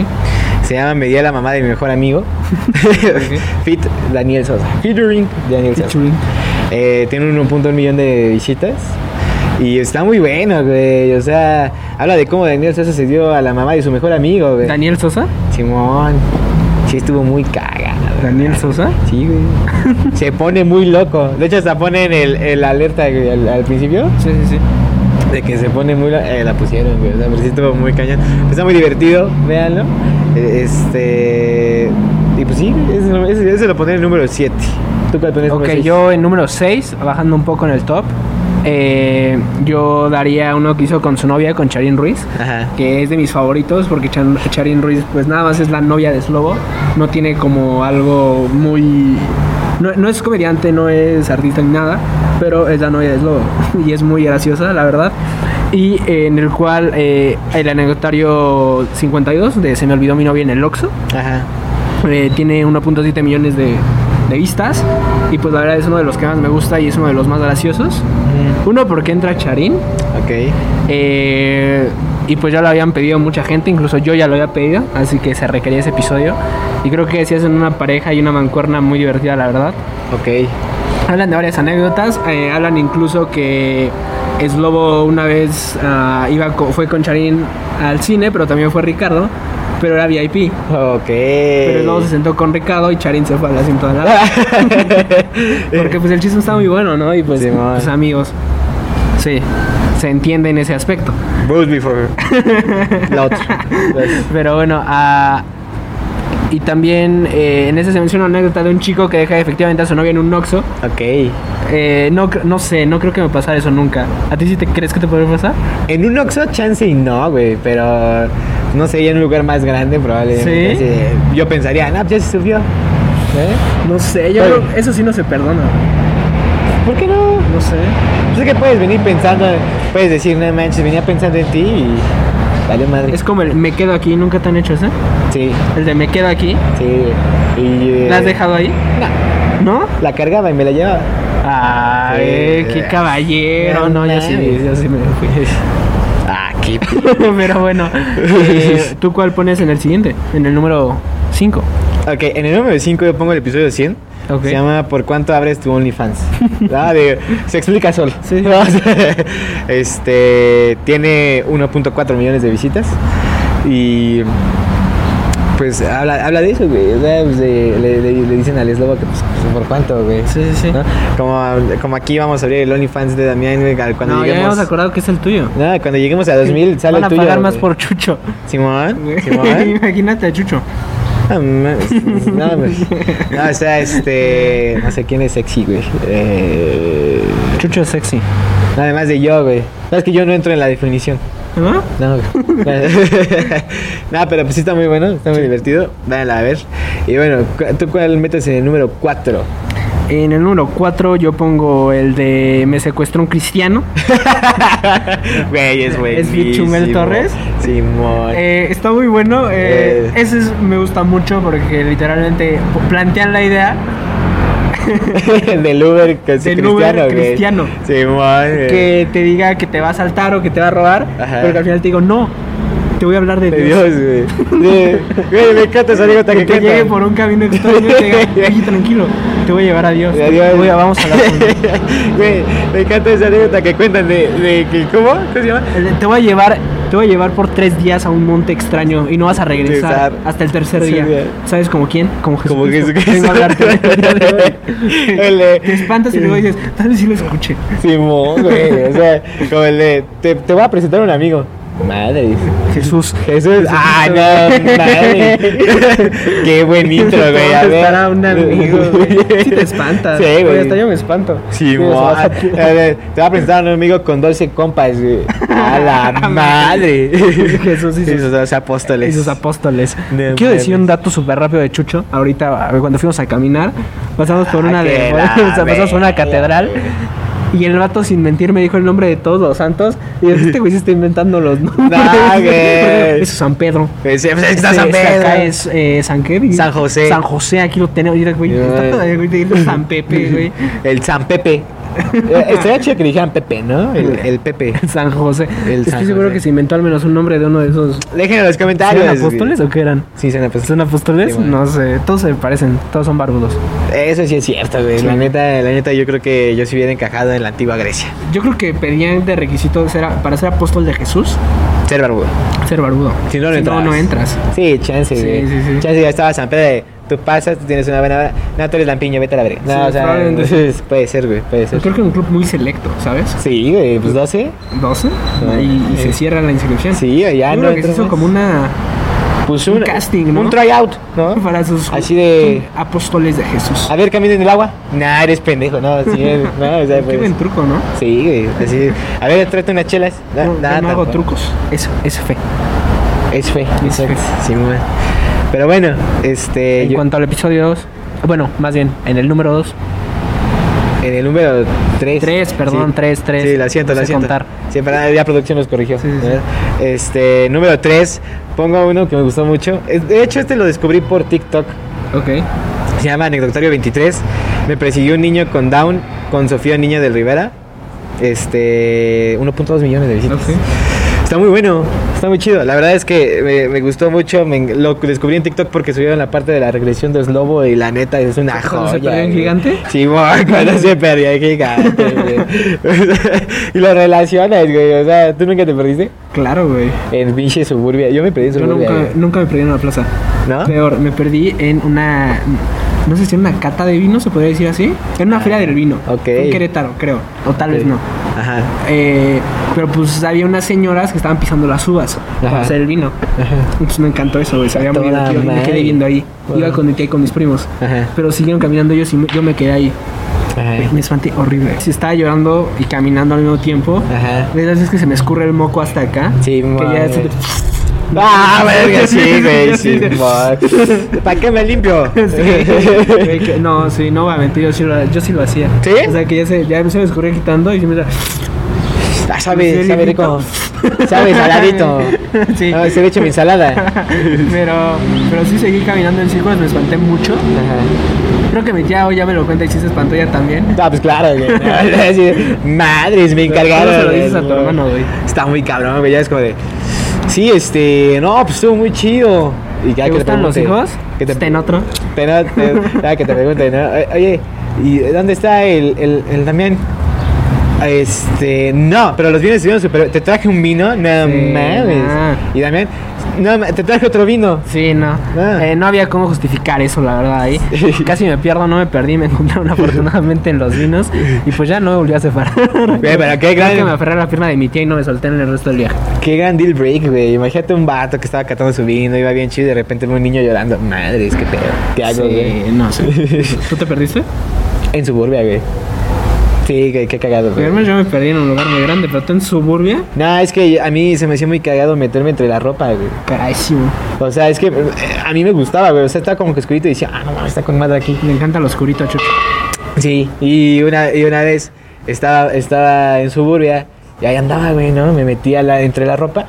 B: Se llama Me di a la mamá de mi mejor amigo. Fit Daniel Sosa. Featuring Daniel Sosa. Eh, tiene 1.1 millón de visitas. Y está muy bueno, güey. O sea, habla de cómo Daniel Sosa se dio a la mamá de su mejor amigo, güey.
A: Daniel Sosa.
B: Simón. Sí, estuvo muy cagado.
A: Daniel Sosa.
B: Sí, güey. se pone muy loco. De hecho, hasta ponen el, el alerta güey, al, al principio.
A: Sí, sí, sí.
B: De que se pone muy... lo- Eh, la pusieron, güey. O sea, pero sí estuvo muy cañón. Está muy divertido, véanlo. Eh, Este... Y pues sí, ese, ese, ese lo pondré en el número 7. ¿Tú cuál pones
A: Ok,
B: número
A: yo en número 6, bajando un poco en el top, eh, yo daría uno que hizo con su novia, con Charín Ruiz,
B: Ajá.
A: que es de mis favoritos porque Charín Ruiz pues nada más es la novia de Slobo, no tiene como algo muy... No, no es comediante, no es artista ni nada, pero es la novia de Slobo y es muy graciosa, la verdad. Y eh, en el cual eh, el anecdotario 52 de Se me olvidó mi novia en el Oxxo,
B: Ajá.
A: eh, tiene 1.7 millones de, de vistas. Y pues la verdad es uno de los que más me gusta y es uno de los más graciosos. Uno porque entra Charín.
B: Ok.
A: eh, y pues ya lo habían pedido mucha gente, incluso yo ya lo había pedido, así que se requería ese episodio. Y creo que si hacen una pareja y una mancuerna muy divertida, la verdad.
B: Ok.
A: Hablan de varias anécdotas, eh, hablan incluso que Slobo una vez ah, iba co- fue con Charín al cine, pero también fue Ricardo, pero era VIP.
B: Ok.
A: Pero luego se sentó con Ricardo y Charín se fue al asiento de lado. Porque pues el chisme está muy bueno, ¿no? Y pues,
B: Simón.
A: pues amigos. Sí, se entiende en ese aspecto.
B: Both before. La otra.
A: Pero bueno, ah, y también eh, en ese se menciona una anécdota de un chico que deja efectivamente a su novia en un Noxo.
B: Ok.
A: Eh, no, no sé, no creo que me pasara eso nunca. ¿A ti sí te crees que te puede pasar?
B: En un Oxxo, chance y no, güey. Pero no sé, ya en un lugar más grande probablemente.
A: ¿Sí?
B: sí. Yo pensaría, no, pues ya se subió. ¿Eh?
A: No sé, yo
B: Oye.
A: creo- eso sí no se perdona.
B: ¿Por qué no?
A: No sé.
B: Pues es que puedes venir pensando, puedes decir, no manches, venía pensando en ti y vale madre.
A: Es como el me quedo aquí, ¿nunca te han hecho ese?
B: Sí,
A: El de me quedo aquí.
B: sí. Y, eh,
A: ¿La has dejado ahí?
B: No,
A: ¿No?
B: la cargaba y me la llevaba.
A: Ay,
B: Sí.
A: qué caballero. No, yo sí, yo sí me fui.
B: Ah, qué...
A: Pero bueno, eh, ¿tú cuál pones en el siguiente? En el número 5.
B: Ok, en el número 5 yo pongo el episodio 100.
A: Ok.
B: Se llama ¿Por cuánto abres tu OnlyFans? Ah, de- se explica solo.
A: Sí.
B: este tiene 1.4 millones de visitas y pues habla, habla de eso, güey. O sea, pues, de- le, le- le dicen al eslobo que pues, pues, por cuánto, güey.
A: Sí, sí, sí.
B: ¿No? Como, como aquí vamos a abrir el OnlyFans de Damián güey, cuando
A: no, ya
B: lleguemos.
A: habíamos acordado que es el tuyo.
B: No, cuando lleguemos a 2000 sale
A: Van a
B: el tuyo.
A: pagar más por Chucho.
B: Simón, Simón.
A: Imagínate a Chucho.
B: No, no, o sea, este. No sé quién es sexy, güey. Eh,
A: Chucho es sexy.
B: además de yo, güey. No, es que yo no entro en la definición.
A: ¿No?
B: No, güey. no, pero pues sí está muy bueno, está muy divertido. Váyanla a ver. Y bueno, ¿tú cuál metes en el número 4?
A: En el número 4 yo pongo el de Me secuestró un cristiano.
B: Güey, es güey.
A: ¿Es Bichumel Torres?
B: Simón.
A: Eh, está muy bueno. eh,
B: Eh.
A: Ese es- me gusta mucho porque literalmente plantean la idea
B: del Uber que
A: Del Uber cristiano.
B: Simón.
A: que te diga que te va a saltar o que te va a robar,
B: Ajá.
A: pero que al final te digo, no, te voy a hablar de,
B: De
A: Dios.
B: Dios, güey. De- Güey, me encanta esa anécdota
A: Que
B: que
A: te llegue por un camino extraño y te diga, "Oye, tranquilo, te voy a llevar a Dios.
B: De Dios.
A: Voy a- vamos a hablar con Dios.
B: Güey, me encanta esa anécdota que cuentan de, de que, ¿cómo? ¿Cómo se llama?
A: Te voy a llevar, te voy a llevar por tres días a un monte extraño y no vas a regresar hasta el tercer día.
B: día.
A: ¿Sabes como quién? Como
B: Como
A: Jesucristo. Vengo a hablarte.
B: El de-
A: Te espantas y luego dices, tal vez sí lo escuché.
B: Simón, güey. O sea, como el de. Te, te voy a presentar a un amigo. Madre.
A: Jesús.
B: Jesús. Ah, no, madre. Qué buen intro, güey. A ver.
A: Estará un amigo, güey. Sí te espantas.
B: Sí, güey.
A: Hasta yo me espanto. A-
B: A ver, Te voy a presentar a un amigo con 12 compas, güey. A la madre.
A: Jesús y sus-
B: Y sus apóstoles.
A: Y sus apóstoles. Quiero decir un dato súper rápido de Chucho. Ahorita, a cuando fuimos a caminar, pasamos por
B: Ah,
A: una, de,
B: la
A: pasamos por una catedral. Y el vato, sin mentir, me dijo el nombre de todos los santos. Y este güey se está inventando los nombres.
B: güey.
A: Eso es San Pedro.
B: Pues, pues, San
A: este
B: Pedro.
A: acá es eh, San qué?
B: San José.
A: San José, aquí lo tenemos. Güey.
B: Ay.
A: está todo- güey, te digo San Pepe, güey.
B: El San Pepe. Eh, Estaría chido que le dijeran Pepe, ¿no? El, el Pepe.
A: San José.
B: El
A: Estoy
B: San
A: seguro
B: José.
A: que se inventó al menos un nombre de uno de esos.
B: Dejen en los comentarios.
A: ¿Eran apóstoles o qué eran?
B: Sí, son apóstoles.
A: ¿Son apóstoles?
B: Sí,
A: no sé, todos se parecen, todos son barbudos.
B: Eso sí es cierto, güey.
A: Sí.
B: La neta, la neta, yo creo que yo sí hubiera encajado en la antigua Grecia.
A: Yo creo que pedían de requisito ser, para ser apóstol de Jesús,
B: Ser barbudo.
A: ser barbudo.
B: Si no, no entras.
A: no, entras.
B: Sí, chance,
A: Sí,
B: güey.
A: sí, sí.
B: Chance ya estaba San Pedro de, tú pasas, tú tienes una buena... No, tú eres lampiño, vete a la verga. No,
A: Sí,
B: o sea, entonces, puede ser, güey, puede ser.
A: Creo que un club muy selecto, ¿sabes?
B: Sí, güey, pues 12.
A: 12
B: Ah,
A: y, se cierra la inscripción.
B: Sí, ya
A: Yo
B: no
A: creo que se
B: entró
A: hizo
B: más.
A: como una
B: Pues
A: un casting, ¿no?
B: Un tryout, ¿no?
A: para sus
B: Así de-
A: apóstoles de Jesús.
B: A ver, caminen en el agua. Nah, eres pendejo, no, sí, es- no, o sea,
A: Qué
B: pues,
A: buen truco, ¿no?
B: Sí, güey, así. A ver, tráete unas chelas. No,
A: No, yo
B: nada,
A: no hago trucos. Eso, es fe.
B: Es fe,
A: Es fe.
B: Sí, bien. Pero bueno, este.
A: En
B: yo-
A: cuanto al episodio 2, bueno, más bien, en el número 2.
B: en el número 3.
A: Tres, perdón, tres, tres.
B: Sí, lo siento,
A: No sé
B: siento.
A: contar.
B: Sí, pero ya producción nos corrigió.
A: Sí, sí, sí.
B: Este, número 3. Pongo uno que me gustó mucho. De hecho, este lo descubrí por TikTok.
A: Ok.
B: Se llama Anecdotario 23. Me persiguió un niño con Down con Sofía Niña del Rivera. Este, 1.2 millones de visitas.
A: Ok.
B: Está muy bueno, está muy chido. La verdad es que me, me gustó mucho. me lo descubrí en TikTok porque subieron la parte de la regresión de Slobo y la neta es una
A: ¿Cuando
B: joya.
A: se perdió en gigante?
B: Sí, güey, cuando se perdió en gigante. y lo relacionas, güey. O sea, ¿tú nunca te perdiste?
A: Claro, güey.
B: En pinche suburbia. Yo me perdí en
A: Yo
B: suburbia.
A: nunca,
B: güey.
A: nunca me perdí en una plaza.
B: ¿No?
A: Peor, me perdí en una. No sé si en una cata de vino, se podría decir así. En una feria del vino.
B: Ok.
A: En Querétaro, creo. O tal vez no.
B: Ajá.
A: Eh, pero pues había unas señoras que estaban pisando las uvas para hacer el vino.
B: Ajá.
A: Entonces me encantó eso, güey. Sabía muy divertido. Me quedé viendo ahí. Iba con mi tía y con mis primos.
B: Ajá.
A: Pero siguieron caminando ellos y yo me quedé ahí.
B: Ajá.
A: Me espanté horrible. Si estaba llorando y caminando al mismo tiempo.
B: Ajá.
A: De esas veces que se me escurre el moco hasta acá.
B: Sí,
A: que ya se-
B: Ah, verga, sí, güey,
A: Sí.
B: ¿Para qué me limpio?
A: Sí. No, sí, no mentir, yo sí lo, yo sí lo hacía.
B: ¿Sí?
A: O sea, que ya se, ya se me escurría quitando y da...
B: Ah, sabe, sabe rico. Sabe saladito.
A: Sí.
B: Ah, se le echo mi ensalada.
A: Pero, pero sí seguí caminando en círculos, me espanté mucho.
B: Ajá.
A: Creo que mi tía hoy ya me lo cuenta y sí se espantó ella también.
B: Ah, pues claro, güey. Madres, me encargaron.
A: ¿Cómo se lo dices a tu hermano, güey?
B: Está muy cabrón, güey. Ya es como de. Sí, este. No, pues estuvo muy chido. Y ya
A: ¿Te
B: que
A: gustan los
B: pregunte-
A: hijos?
B: Que te,
A: Está en otro.
B: te- te- ya que te pregunten, ¿no? Oye, ¿y dónde está el, el, el Damián? Este, no, pero los vinos estuvieron súper. Te traje un vino, no
A: Sí,
B: mames. Y también, no, te traje otro vino.
A: Sí, no.
B: Ah.
A: Eh, no había cómo justificar eso, la verdad. Ahí
B: Sí.
A: casi me pierdo, no me perdí, me encontraron afortunadamente en los vinos y pues ya no me volví a separar.
B: pero qué
A: Creo
B: gran-
A: que me aferré a la pierna de mi tía y no me solté en el resto del viaje.
B: Qué gran deal break, güey. Imagínate un vato que estaba catando su vino, iba bien chido y de repente ve un niño llorando. Madre, es que pedo. ¿Qué hago, güey?
A: Sí, no sé. ¿Tú te perdiste?
B: En suburbia, güey. Sí, qué, qué cagado, güey.
A: Además yo me perdí en un lugar muy grande, pero tú en suburbia,
B: No, es que a mí se me hacía muy cagado meterme entre la ropa, güey.
A: carísimo.
B: O sea, es que eh, a mí me gustaba, güey. O sea, estaba como que oscurito y decía, ah, no, mames, está con madre aquí.
A: Me encanta lo oscurito, chucho.
B: Sí, y una, y una vez estaba, estaba en suburbia y ahí andaba, güey, ¿no? Me metía la, entre la ropa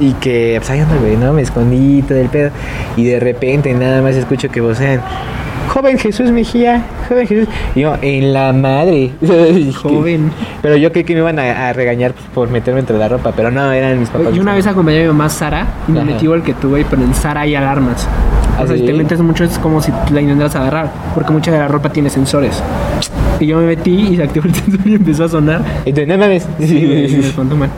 B: y que, pues ahí anda, güey, ¿no? Me escondí todo el pedo y de repente nada más escucho que vocean, joven Jesús Mejía, joven Jesús. Y yo, en la madre.
A: Joven.
B: Pero yo creí que me iban a, a regañar por meterme entre la ropa, pero no, eran mis papás.
A: Yo una vez acompañé a mi mamá Sara y me
B: Ajá.
A: metí igual que tú, güey, pero en Sara hay alarmas.
B: ¿Ah,
A: O sea, si
B: sí?
A: te metes mucho es como si la intentaras agarrar, porque mucha de la ropa tiene sensores. Y yo me metí y se activó el sensor y empezó a sonar.
B: Y tú, no mames.
A: Me espantó mal.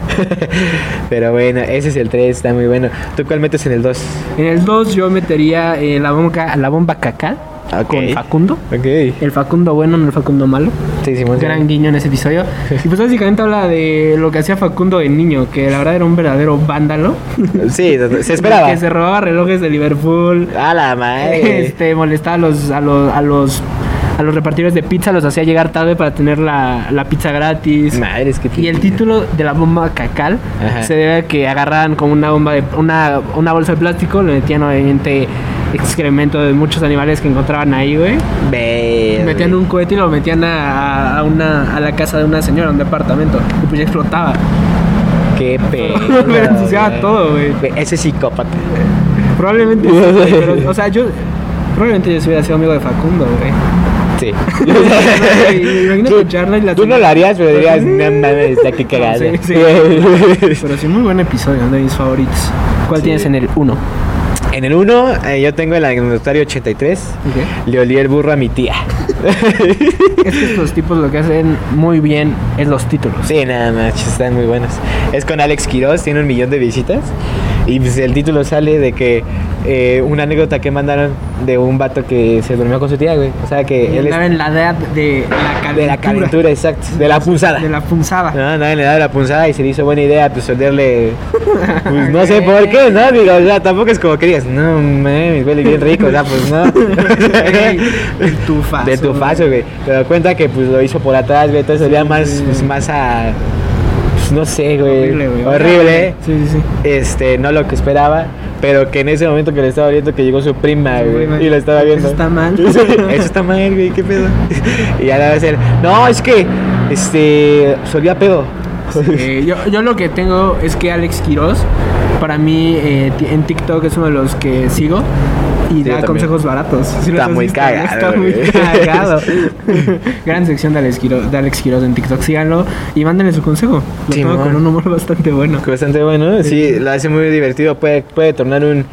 B: Pero bueno, ese es el 3, está muy bueno. ¿Tú cuál metes en el 2?
A: En el 2 yo metería eh, la, bomba, la bomba cacal
B: Ok.
A: con Facundo. El Facundo bueno, no el Facundo malo.
B: Sí, Simón.
A: Gran guiño en ese episodio. Y pues básicamente habla de lo que hacía Facundo de niño, que la verdad era un verdadero vándalo.
B: Sí, se esperaba.
A: que se robaba relojes de Liverpool.
B: A la madre.
A: Este, molestaba a los, a los, a los, a los repartidores de pizza, los hacía llegar tarde para tener la, la pizza gratis.
B: Madre, es que
A: Y el título de la bomba cacal
B: Ajá.
A: se debe a que agarraban como una bomba de una, una bolsa de plástico, le metían obviamente excremento de muchos animales que encontraban ahí, güey. Metían un cohete y lo metían a, a una, a la casa de una señora, a un departamento. Y pues ya explotaba.
B: Qué pedo.
A: Me ensuciaba todo, güey.
B: Ese psicópata.
A: Probablemente sí, güey, pero, o sea, yo. Probablemente yo hubiera sido amigo de Facundo, güey.
B: Sí. Tú-
A: escucharla y la
B: Tú no lo harías, pero dirías, no mames, está que cagada.
A: sí, sí. Pero sí, muy buen episodio, de mis favoritos. ¿Cuál tienes en el 1?
B: En el 1, yo tengo el anecdotario 83. Le olí el burro a mi tía.
A: Es que estos tipos lo que hacen muy bien es los títulos.
B: Sí, nada más, están muy buenos. Es con Alex Quiroz, tiene un millón de visitas. Y pues el título sale de que eh, una anécdota que mandaron de un vato que se durmió con su tía, güey. O sea que
A: Y
B: él
A: andaba
B: es
A: en la edad de la calentura.
B: de la calentura, exacto, de la punzada.
A: De la punzada.
B: No, nadie le da la punzada y se le hizo buena idea pues solderle. Pues no sé por qué, ¿no? Digo, o sea, tampoco es como que digas, no mames, huele bien rico, o sea, pues no.
A: El tufazo,
B: De tufazo, güey. Pero cuenta que pues lo hizo por atrás, güey, entonces olía más, pues, más a. No sé, güey.
A: Horrible, güey.
B: Horrible.
A: Sí, sí, sí.
B: Este, no lo que esperaba, pero que en ese momento que le estaba viendo que llegó su prima, güey, y lo estaba viendo.
A: Eso está mal.
B: Sí, Eso está mal, güey, qué pedo. Y ya le va a decir, no, es que, este, solía pedo.
A: Yo, yo lo que tengo es que Alex Quiroz, para mí eh, en TikTok es uno de los que sigo y
B: Sí,
A: da consejos baratos. ¿Sí los
B: Está muy
A: visto?
B: cagado,
A: Está muy cagado. Gran sección de Alex, Quiroz, de Alex Quiroz en TikTok. Síganlo y mándenle su consejo. Lo
B: Sí,
A: con un humor bastante bueno.
B: Bastante bueno, sí, lo hace muy divertido. Puede, puede tornar un.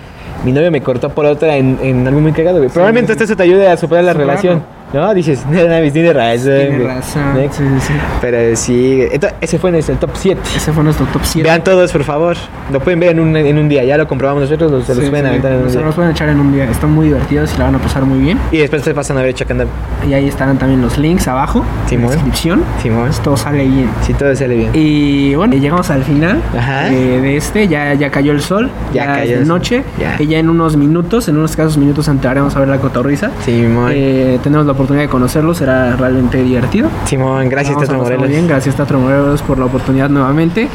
B: Mi novio me cortó por otra en, en algo muy cagado, güey. Probablemente
A: sí.
B: esto te ayude a superar la
A: Superarlo.
B: relación. ¿No? Dices, tiene razón.
A: Tiene razón.
B: ¿No?
A: Sí, sí, sí.
B: Pero sí, entonces, ese fue nuestro top 7.
A: Ese fue nuestro top 7.
B: Vean todos, por favor. Lo pueden ver en un, en un día. Ya lo comprobamos nosotros, los- se los pueden aventar en un
A: Se
B: día.
A: los pueden echar en un día. Están muy divertidos y la van a pasar muy bien.
B: Y después se pasan a ver Chacandal.
A: Y ahí estarán también los links abajo en la descripción.
B: Simón.
A: Todo sale bien.
B: Si todo sale bien.
A: Y bueno, llegamos al final
B: Ajá.
A: eh, de este. Ya, ya cayó el sol.
B: Ya
A: Ya,
B: cayó
A: es de noche.
B: Ya.
A: Y ya en unos minutos, en unos casos minutos, entraremos a ver la cotorriza.
B: Simón.
A: Eh, tenemos la oportunidad de conocerlo. Será realmente divertido.
B: Simón, gracias,
A: Vamos a
B: Tato
A: pasarlo
B: Morelos.
A: Bien, gracias Tato Morelos por la oportunidad nuevamente.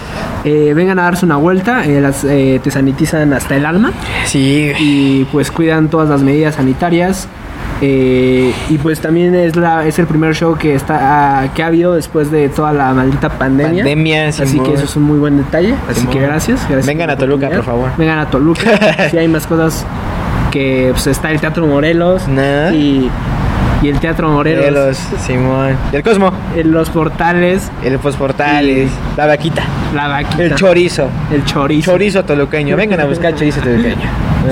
A: Eh, vengan a darse una vuelta. eh, las, eh, te sanitizan hasta el alma.
B: Sí,
A: y pues cuidan todas las medidas sanitarias. eh, y pues también es la es el primer show que está ah, que ha habido después de toda la maldita pandemia.
B: Pandemia,
A: Así que eso es un muy buen detalle. Así
B: Simón.
A: que gracias, gracias
B: Vengan
A: por
B: a Toluca, por favor.
A: Vengan a Toluca. si hay más cosas que pues, está el Teatro Morelos
B: Nah.
A: y, y el Teatro Morelos,
B: Morelos, Simón. Y el Cosmo.
A: en los portales,
B: El Posportales. La vaquita.
A: la vaquita,
B: El chorizo.
A: el chorizo.
B: Chorizo toluqueño. Vengan a buscar chorizo toluqueño.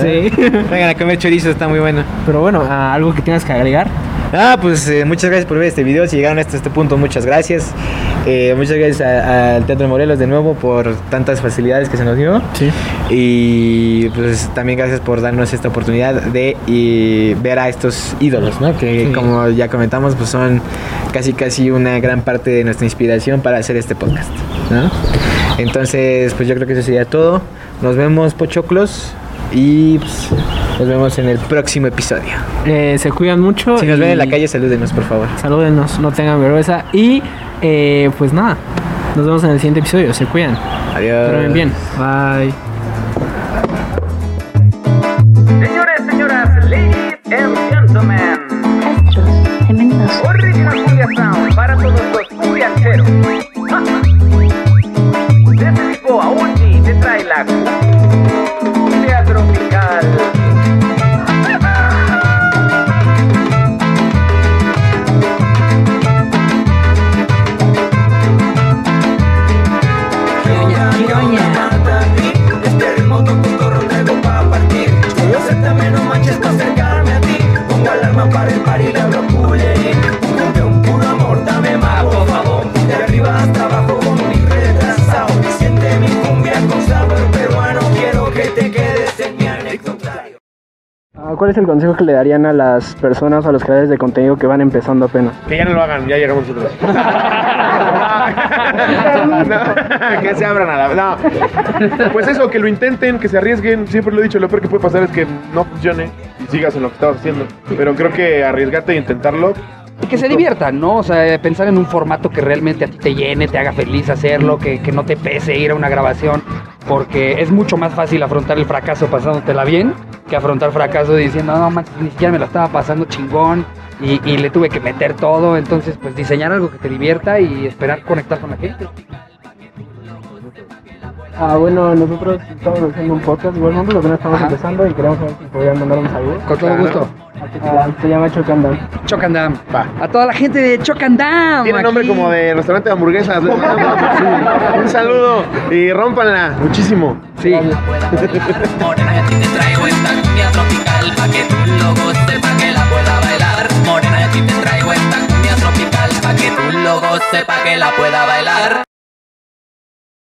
A: Sí.
B: Vengan a comer chorizo, está muy bueno.
A: Pero bueno, algo que tengas que agregar.
B: Ah, pues eh, muchas gracias por ver este video. Si llegaron hasta este punto, muchas gracias. Eh, muchas gracias al Teatro Morelos de nuevo por tantas facilidades que se nos dio.
A: Sí.
B: Y pues también gracias por darnos esta oportunidad de y ver a estos ídolos, ¿no? Que
A: Sí.
B: como ya comentamos, pues son casi casi una gran parte de nuestra inspiración para hacer este podcast, ¿no? Entonces, pues yo creo que eso sería todo. Nos vemos, pochoclos, y pues, nos vemos en el próximo episodio.
A: Eh, se cuidan mucho.
B: Si nos ven en la calle, salúdenos, por favor.
A: Salúdenos, no tengan vergüenza. Y eh, pues nada, nos vemos en el siguiente episodio. Se cuidan.
B: Adiós.
A: Duermen bien. Bye.
C: Señores, señoras, ladies and gentlemen,
D: Astros, tremendos.
C: Original Sound para todos los
A: es el consejo que le darían a las personas, a los creadores de contenido que van empezando apenas?
E: Que ya no lo hagan, ya llegamos nosotros. No, que se abran a la. No. Pues eso, que lo intenten, que se arriesguen. Siempre lo he dicho, lo peor que puede pasar es que no funcione y sigas en lo que estabas haciendo. Pero creo que arriesgarte e intentarlo.
F: Y que se diviertan, ¿no? O sea, pensar en un formato que realmente a ti te llene, te haga feliz hacerlo, que, que no te pese ir a una grabación, porque es mucho más fácil afrontar el fracaso pasándotela bien que afrontar fracaso diciendo, no, manches, ni siquiera me lo estaba pasando chingón y, y le tuve que meter todo. Entonces, pues diseñar algo que te divierta y esperar conectar con la gente.
A: Ah, bueno, nosotros estamos haciendo un podcast, igual nosotros apenas estamos
F: Ajá.
A: empezando y queremos saber si podrían mandar un saludo.
F: Con todo
E: Claro.
F: gusto.
A: Se llama Chocandam.
F: Chocandam.
E: Va.
F: A toda la gente de Chocandam.
E: Tiene aquí. nombre como de restaurante de hamburguesas. Un saludo y rompanla muchísimo.
F: Sí.
G: Morena, yo a ti te traigo esta cumbia tropical pa' que tú lo goces, pa' que la pueda bailar.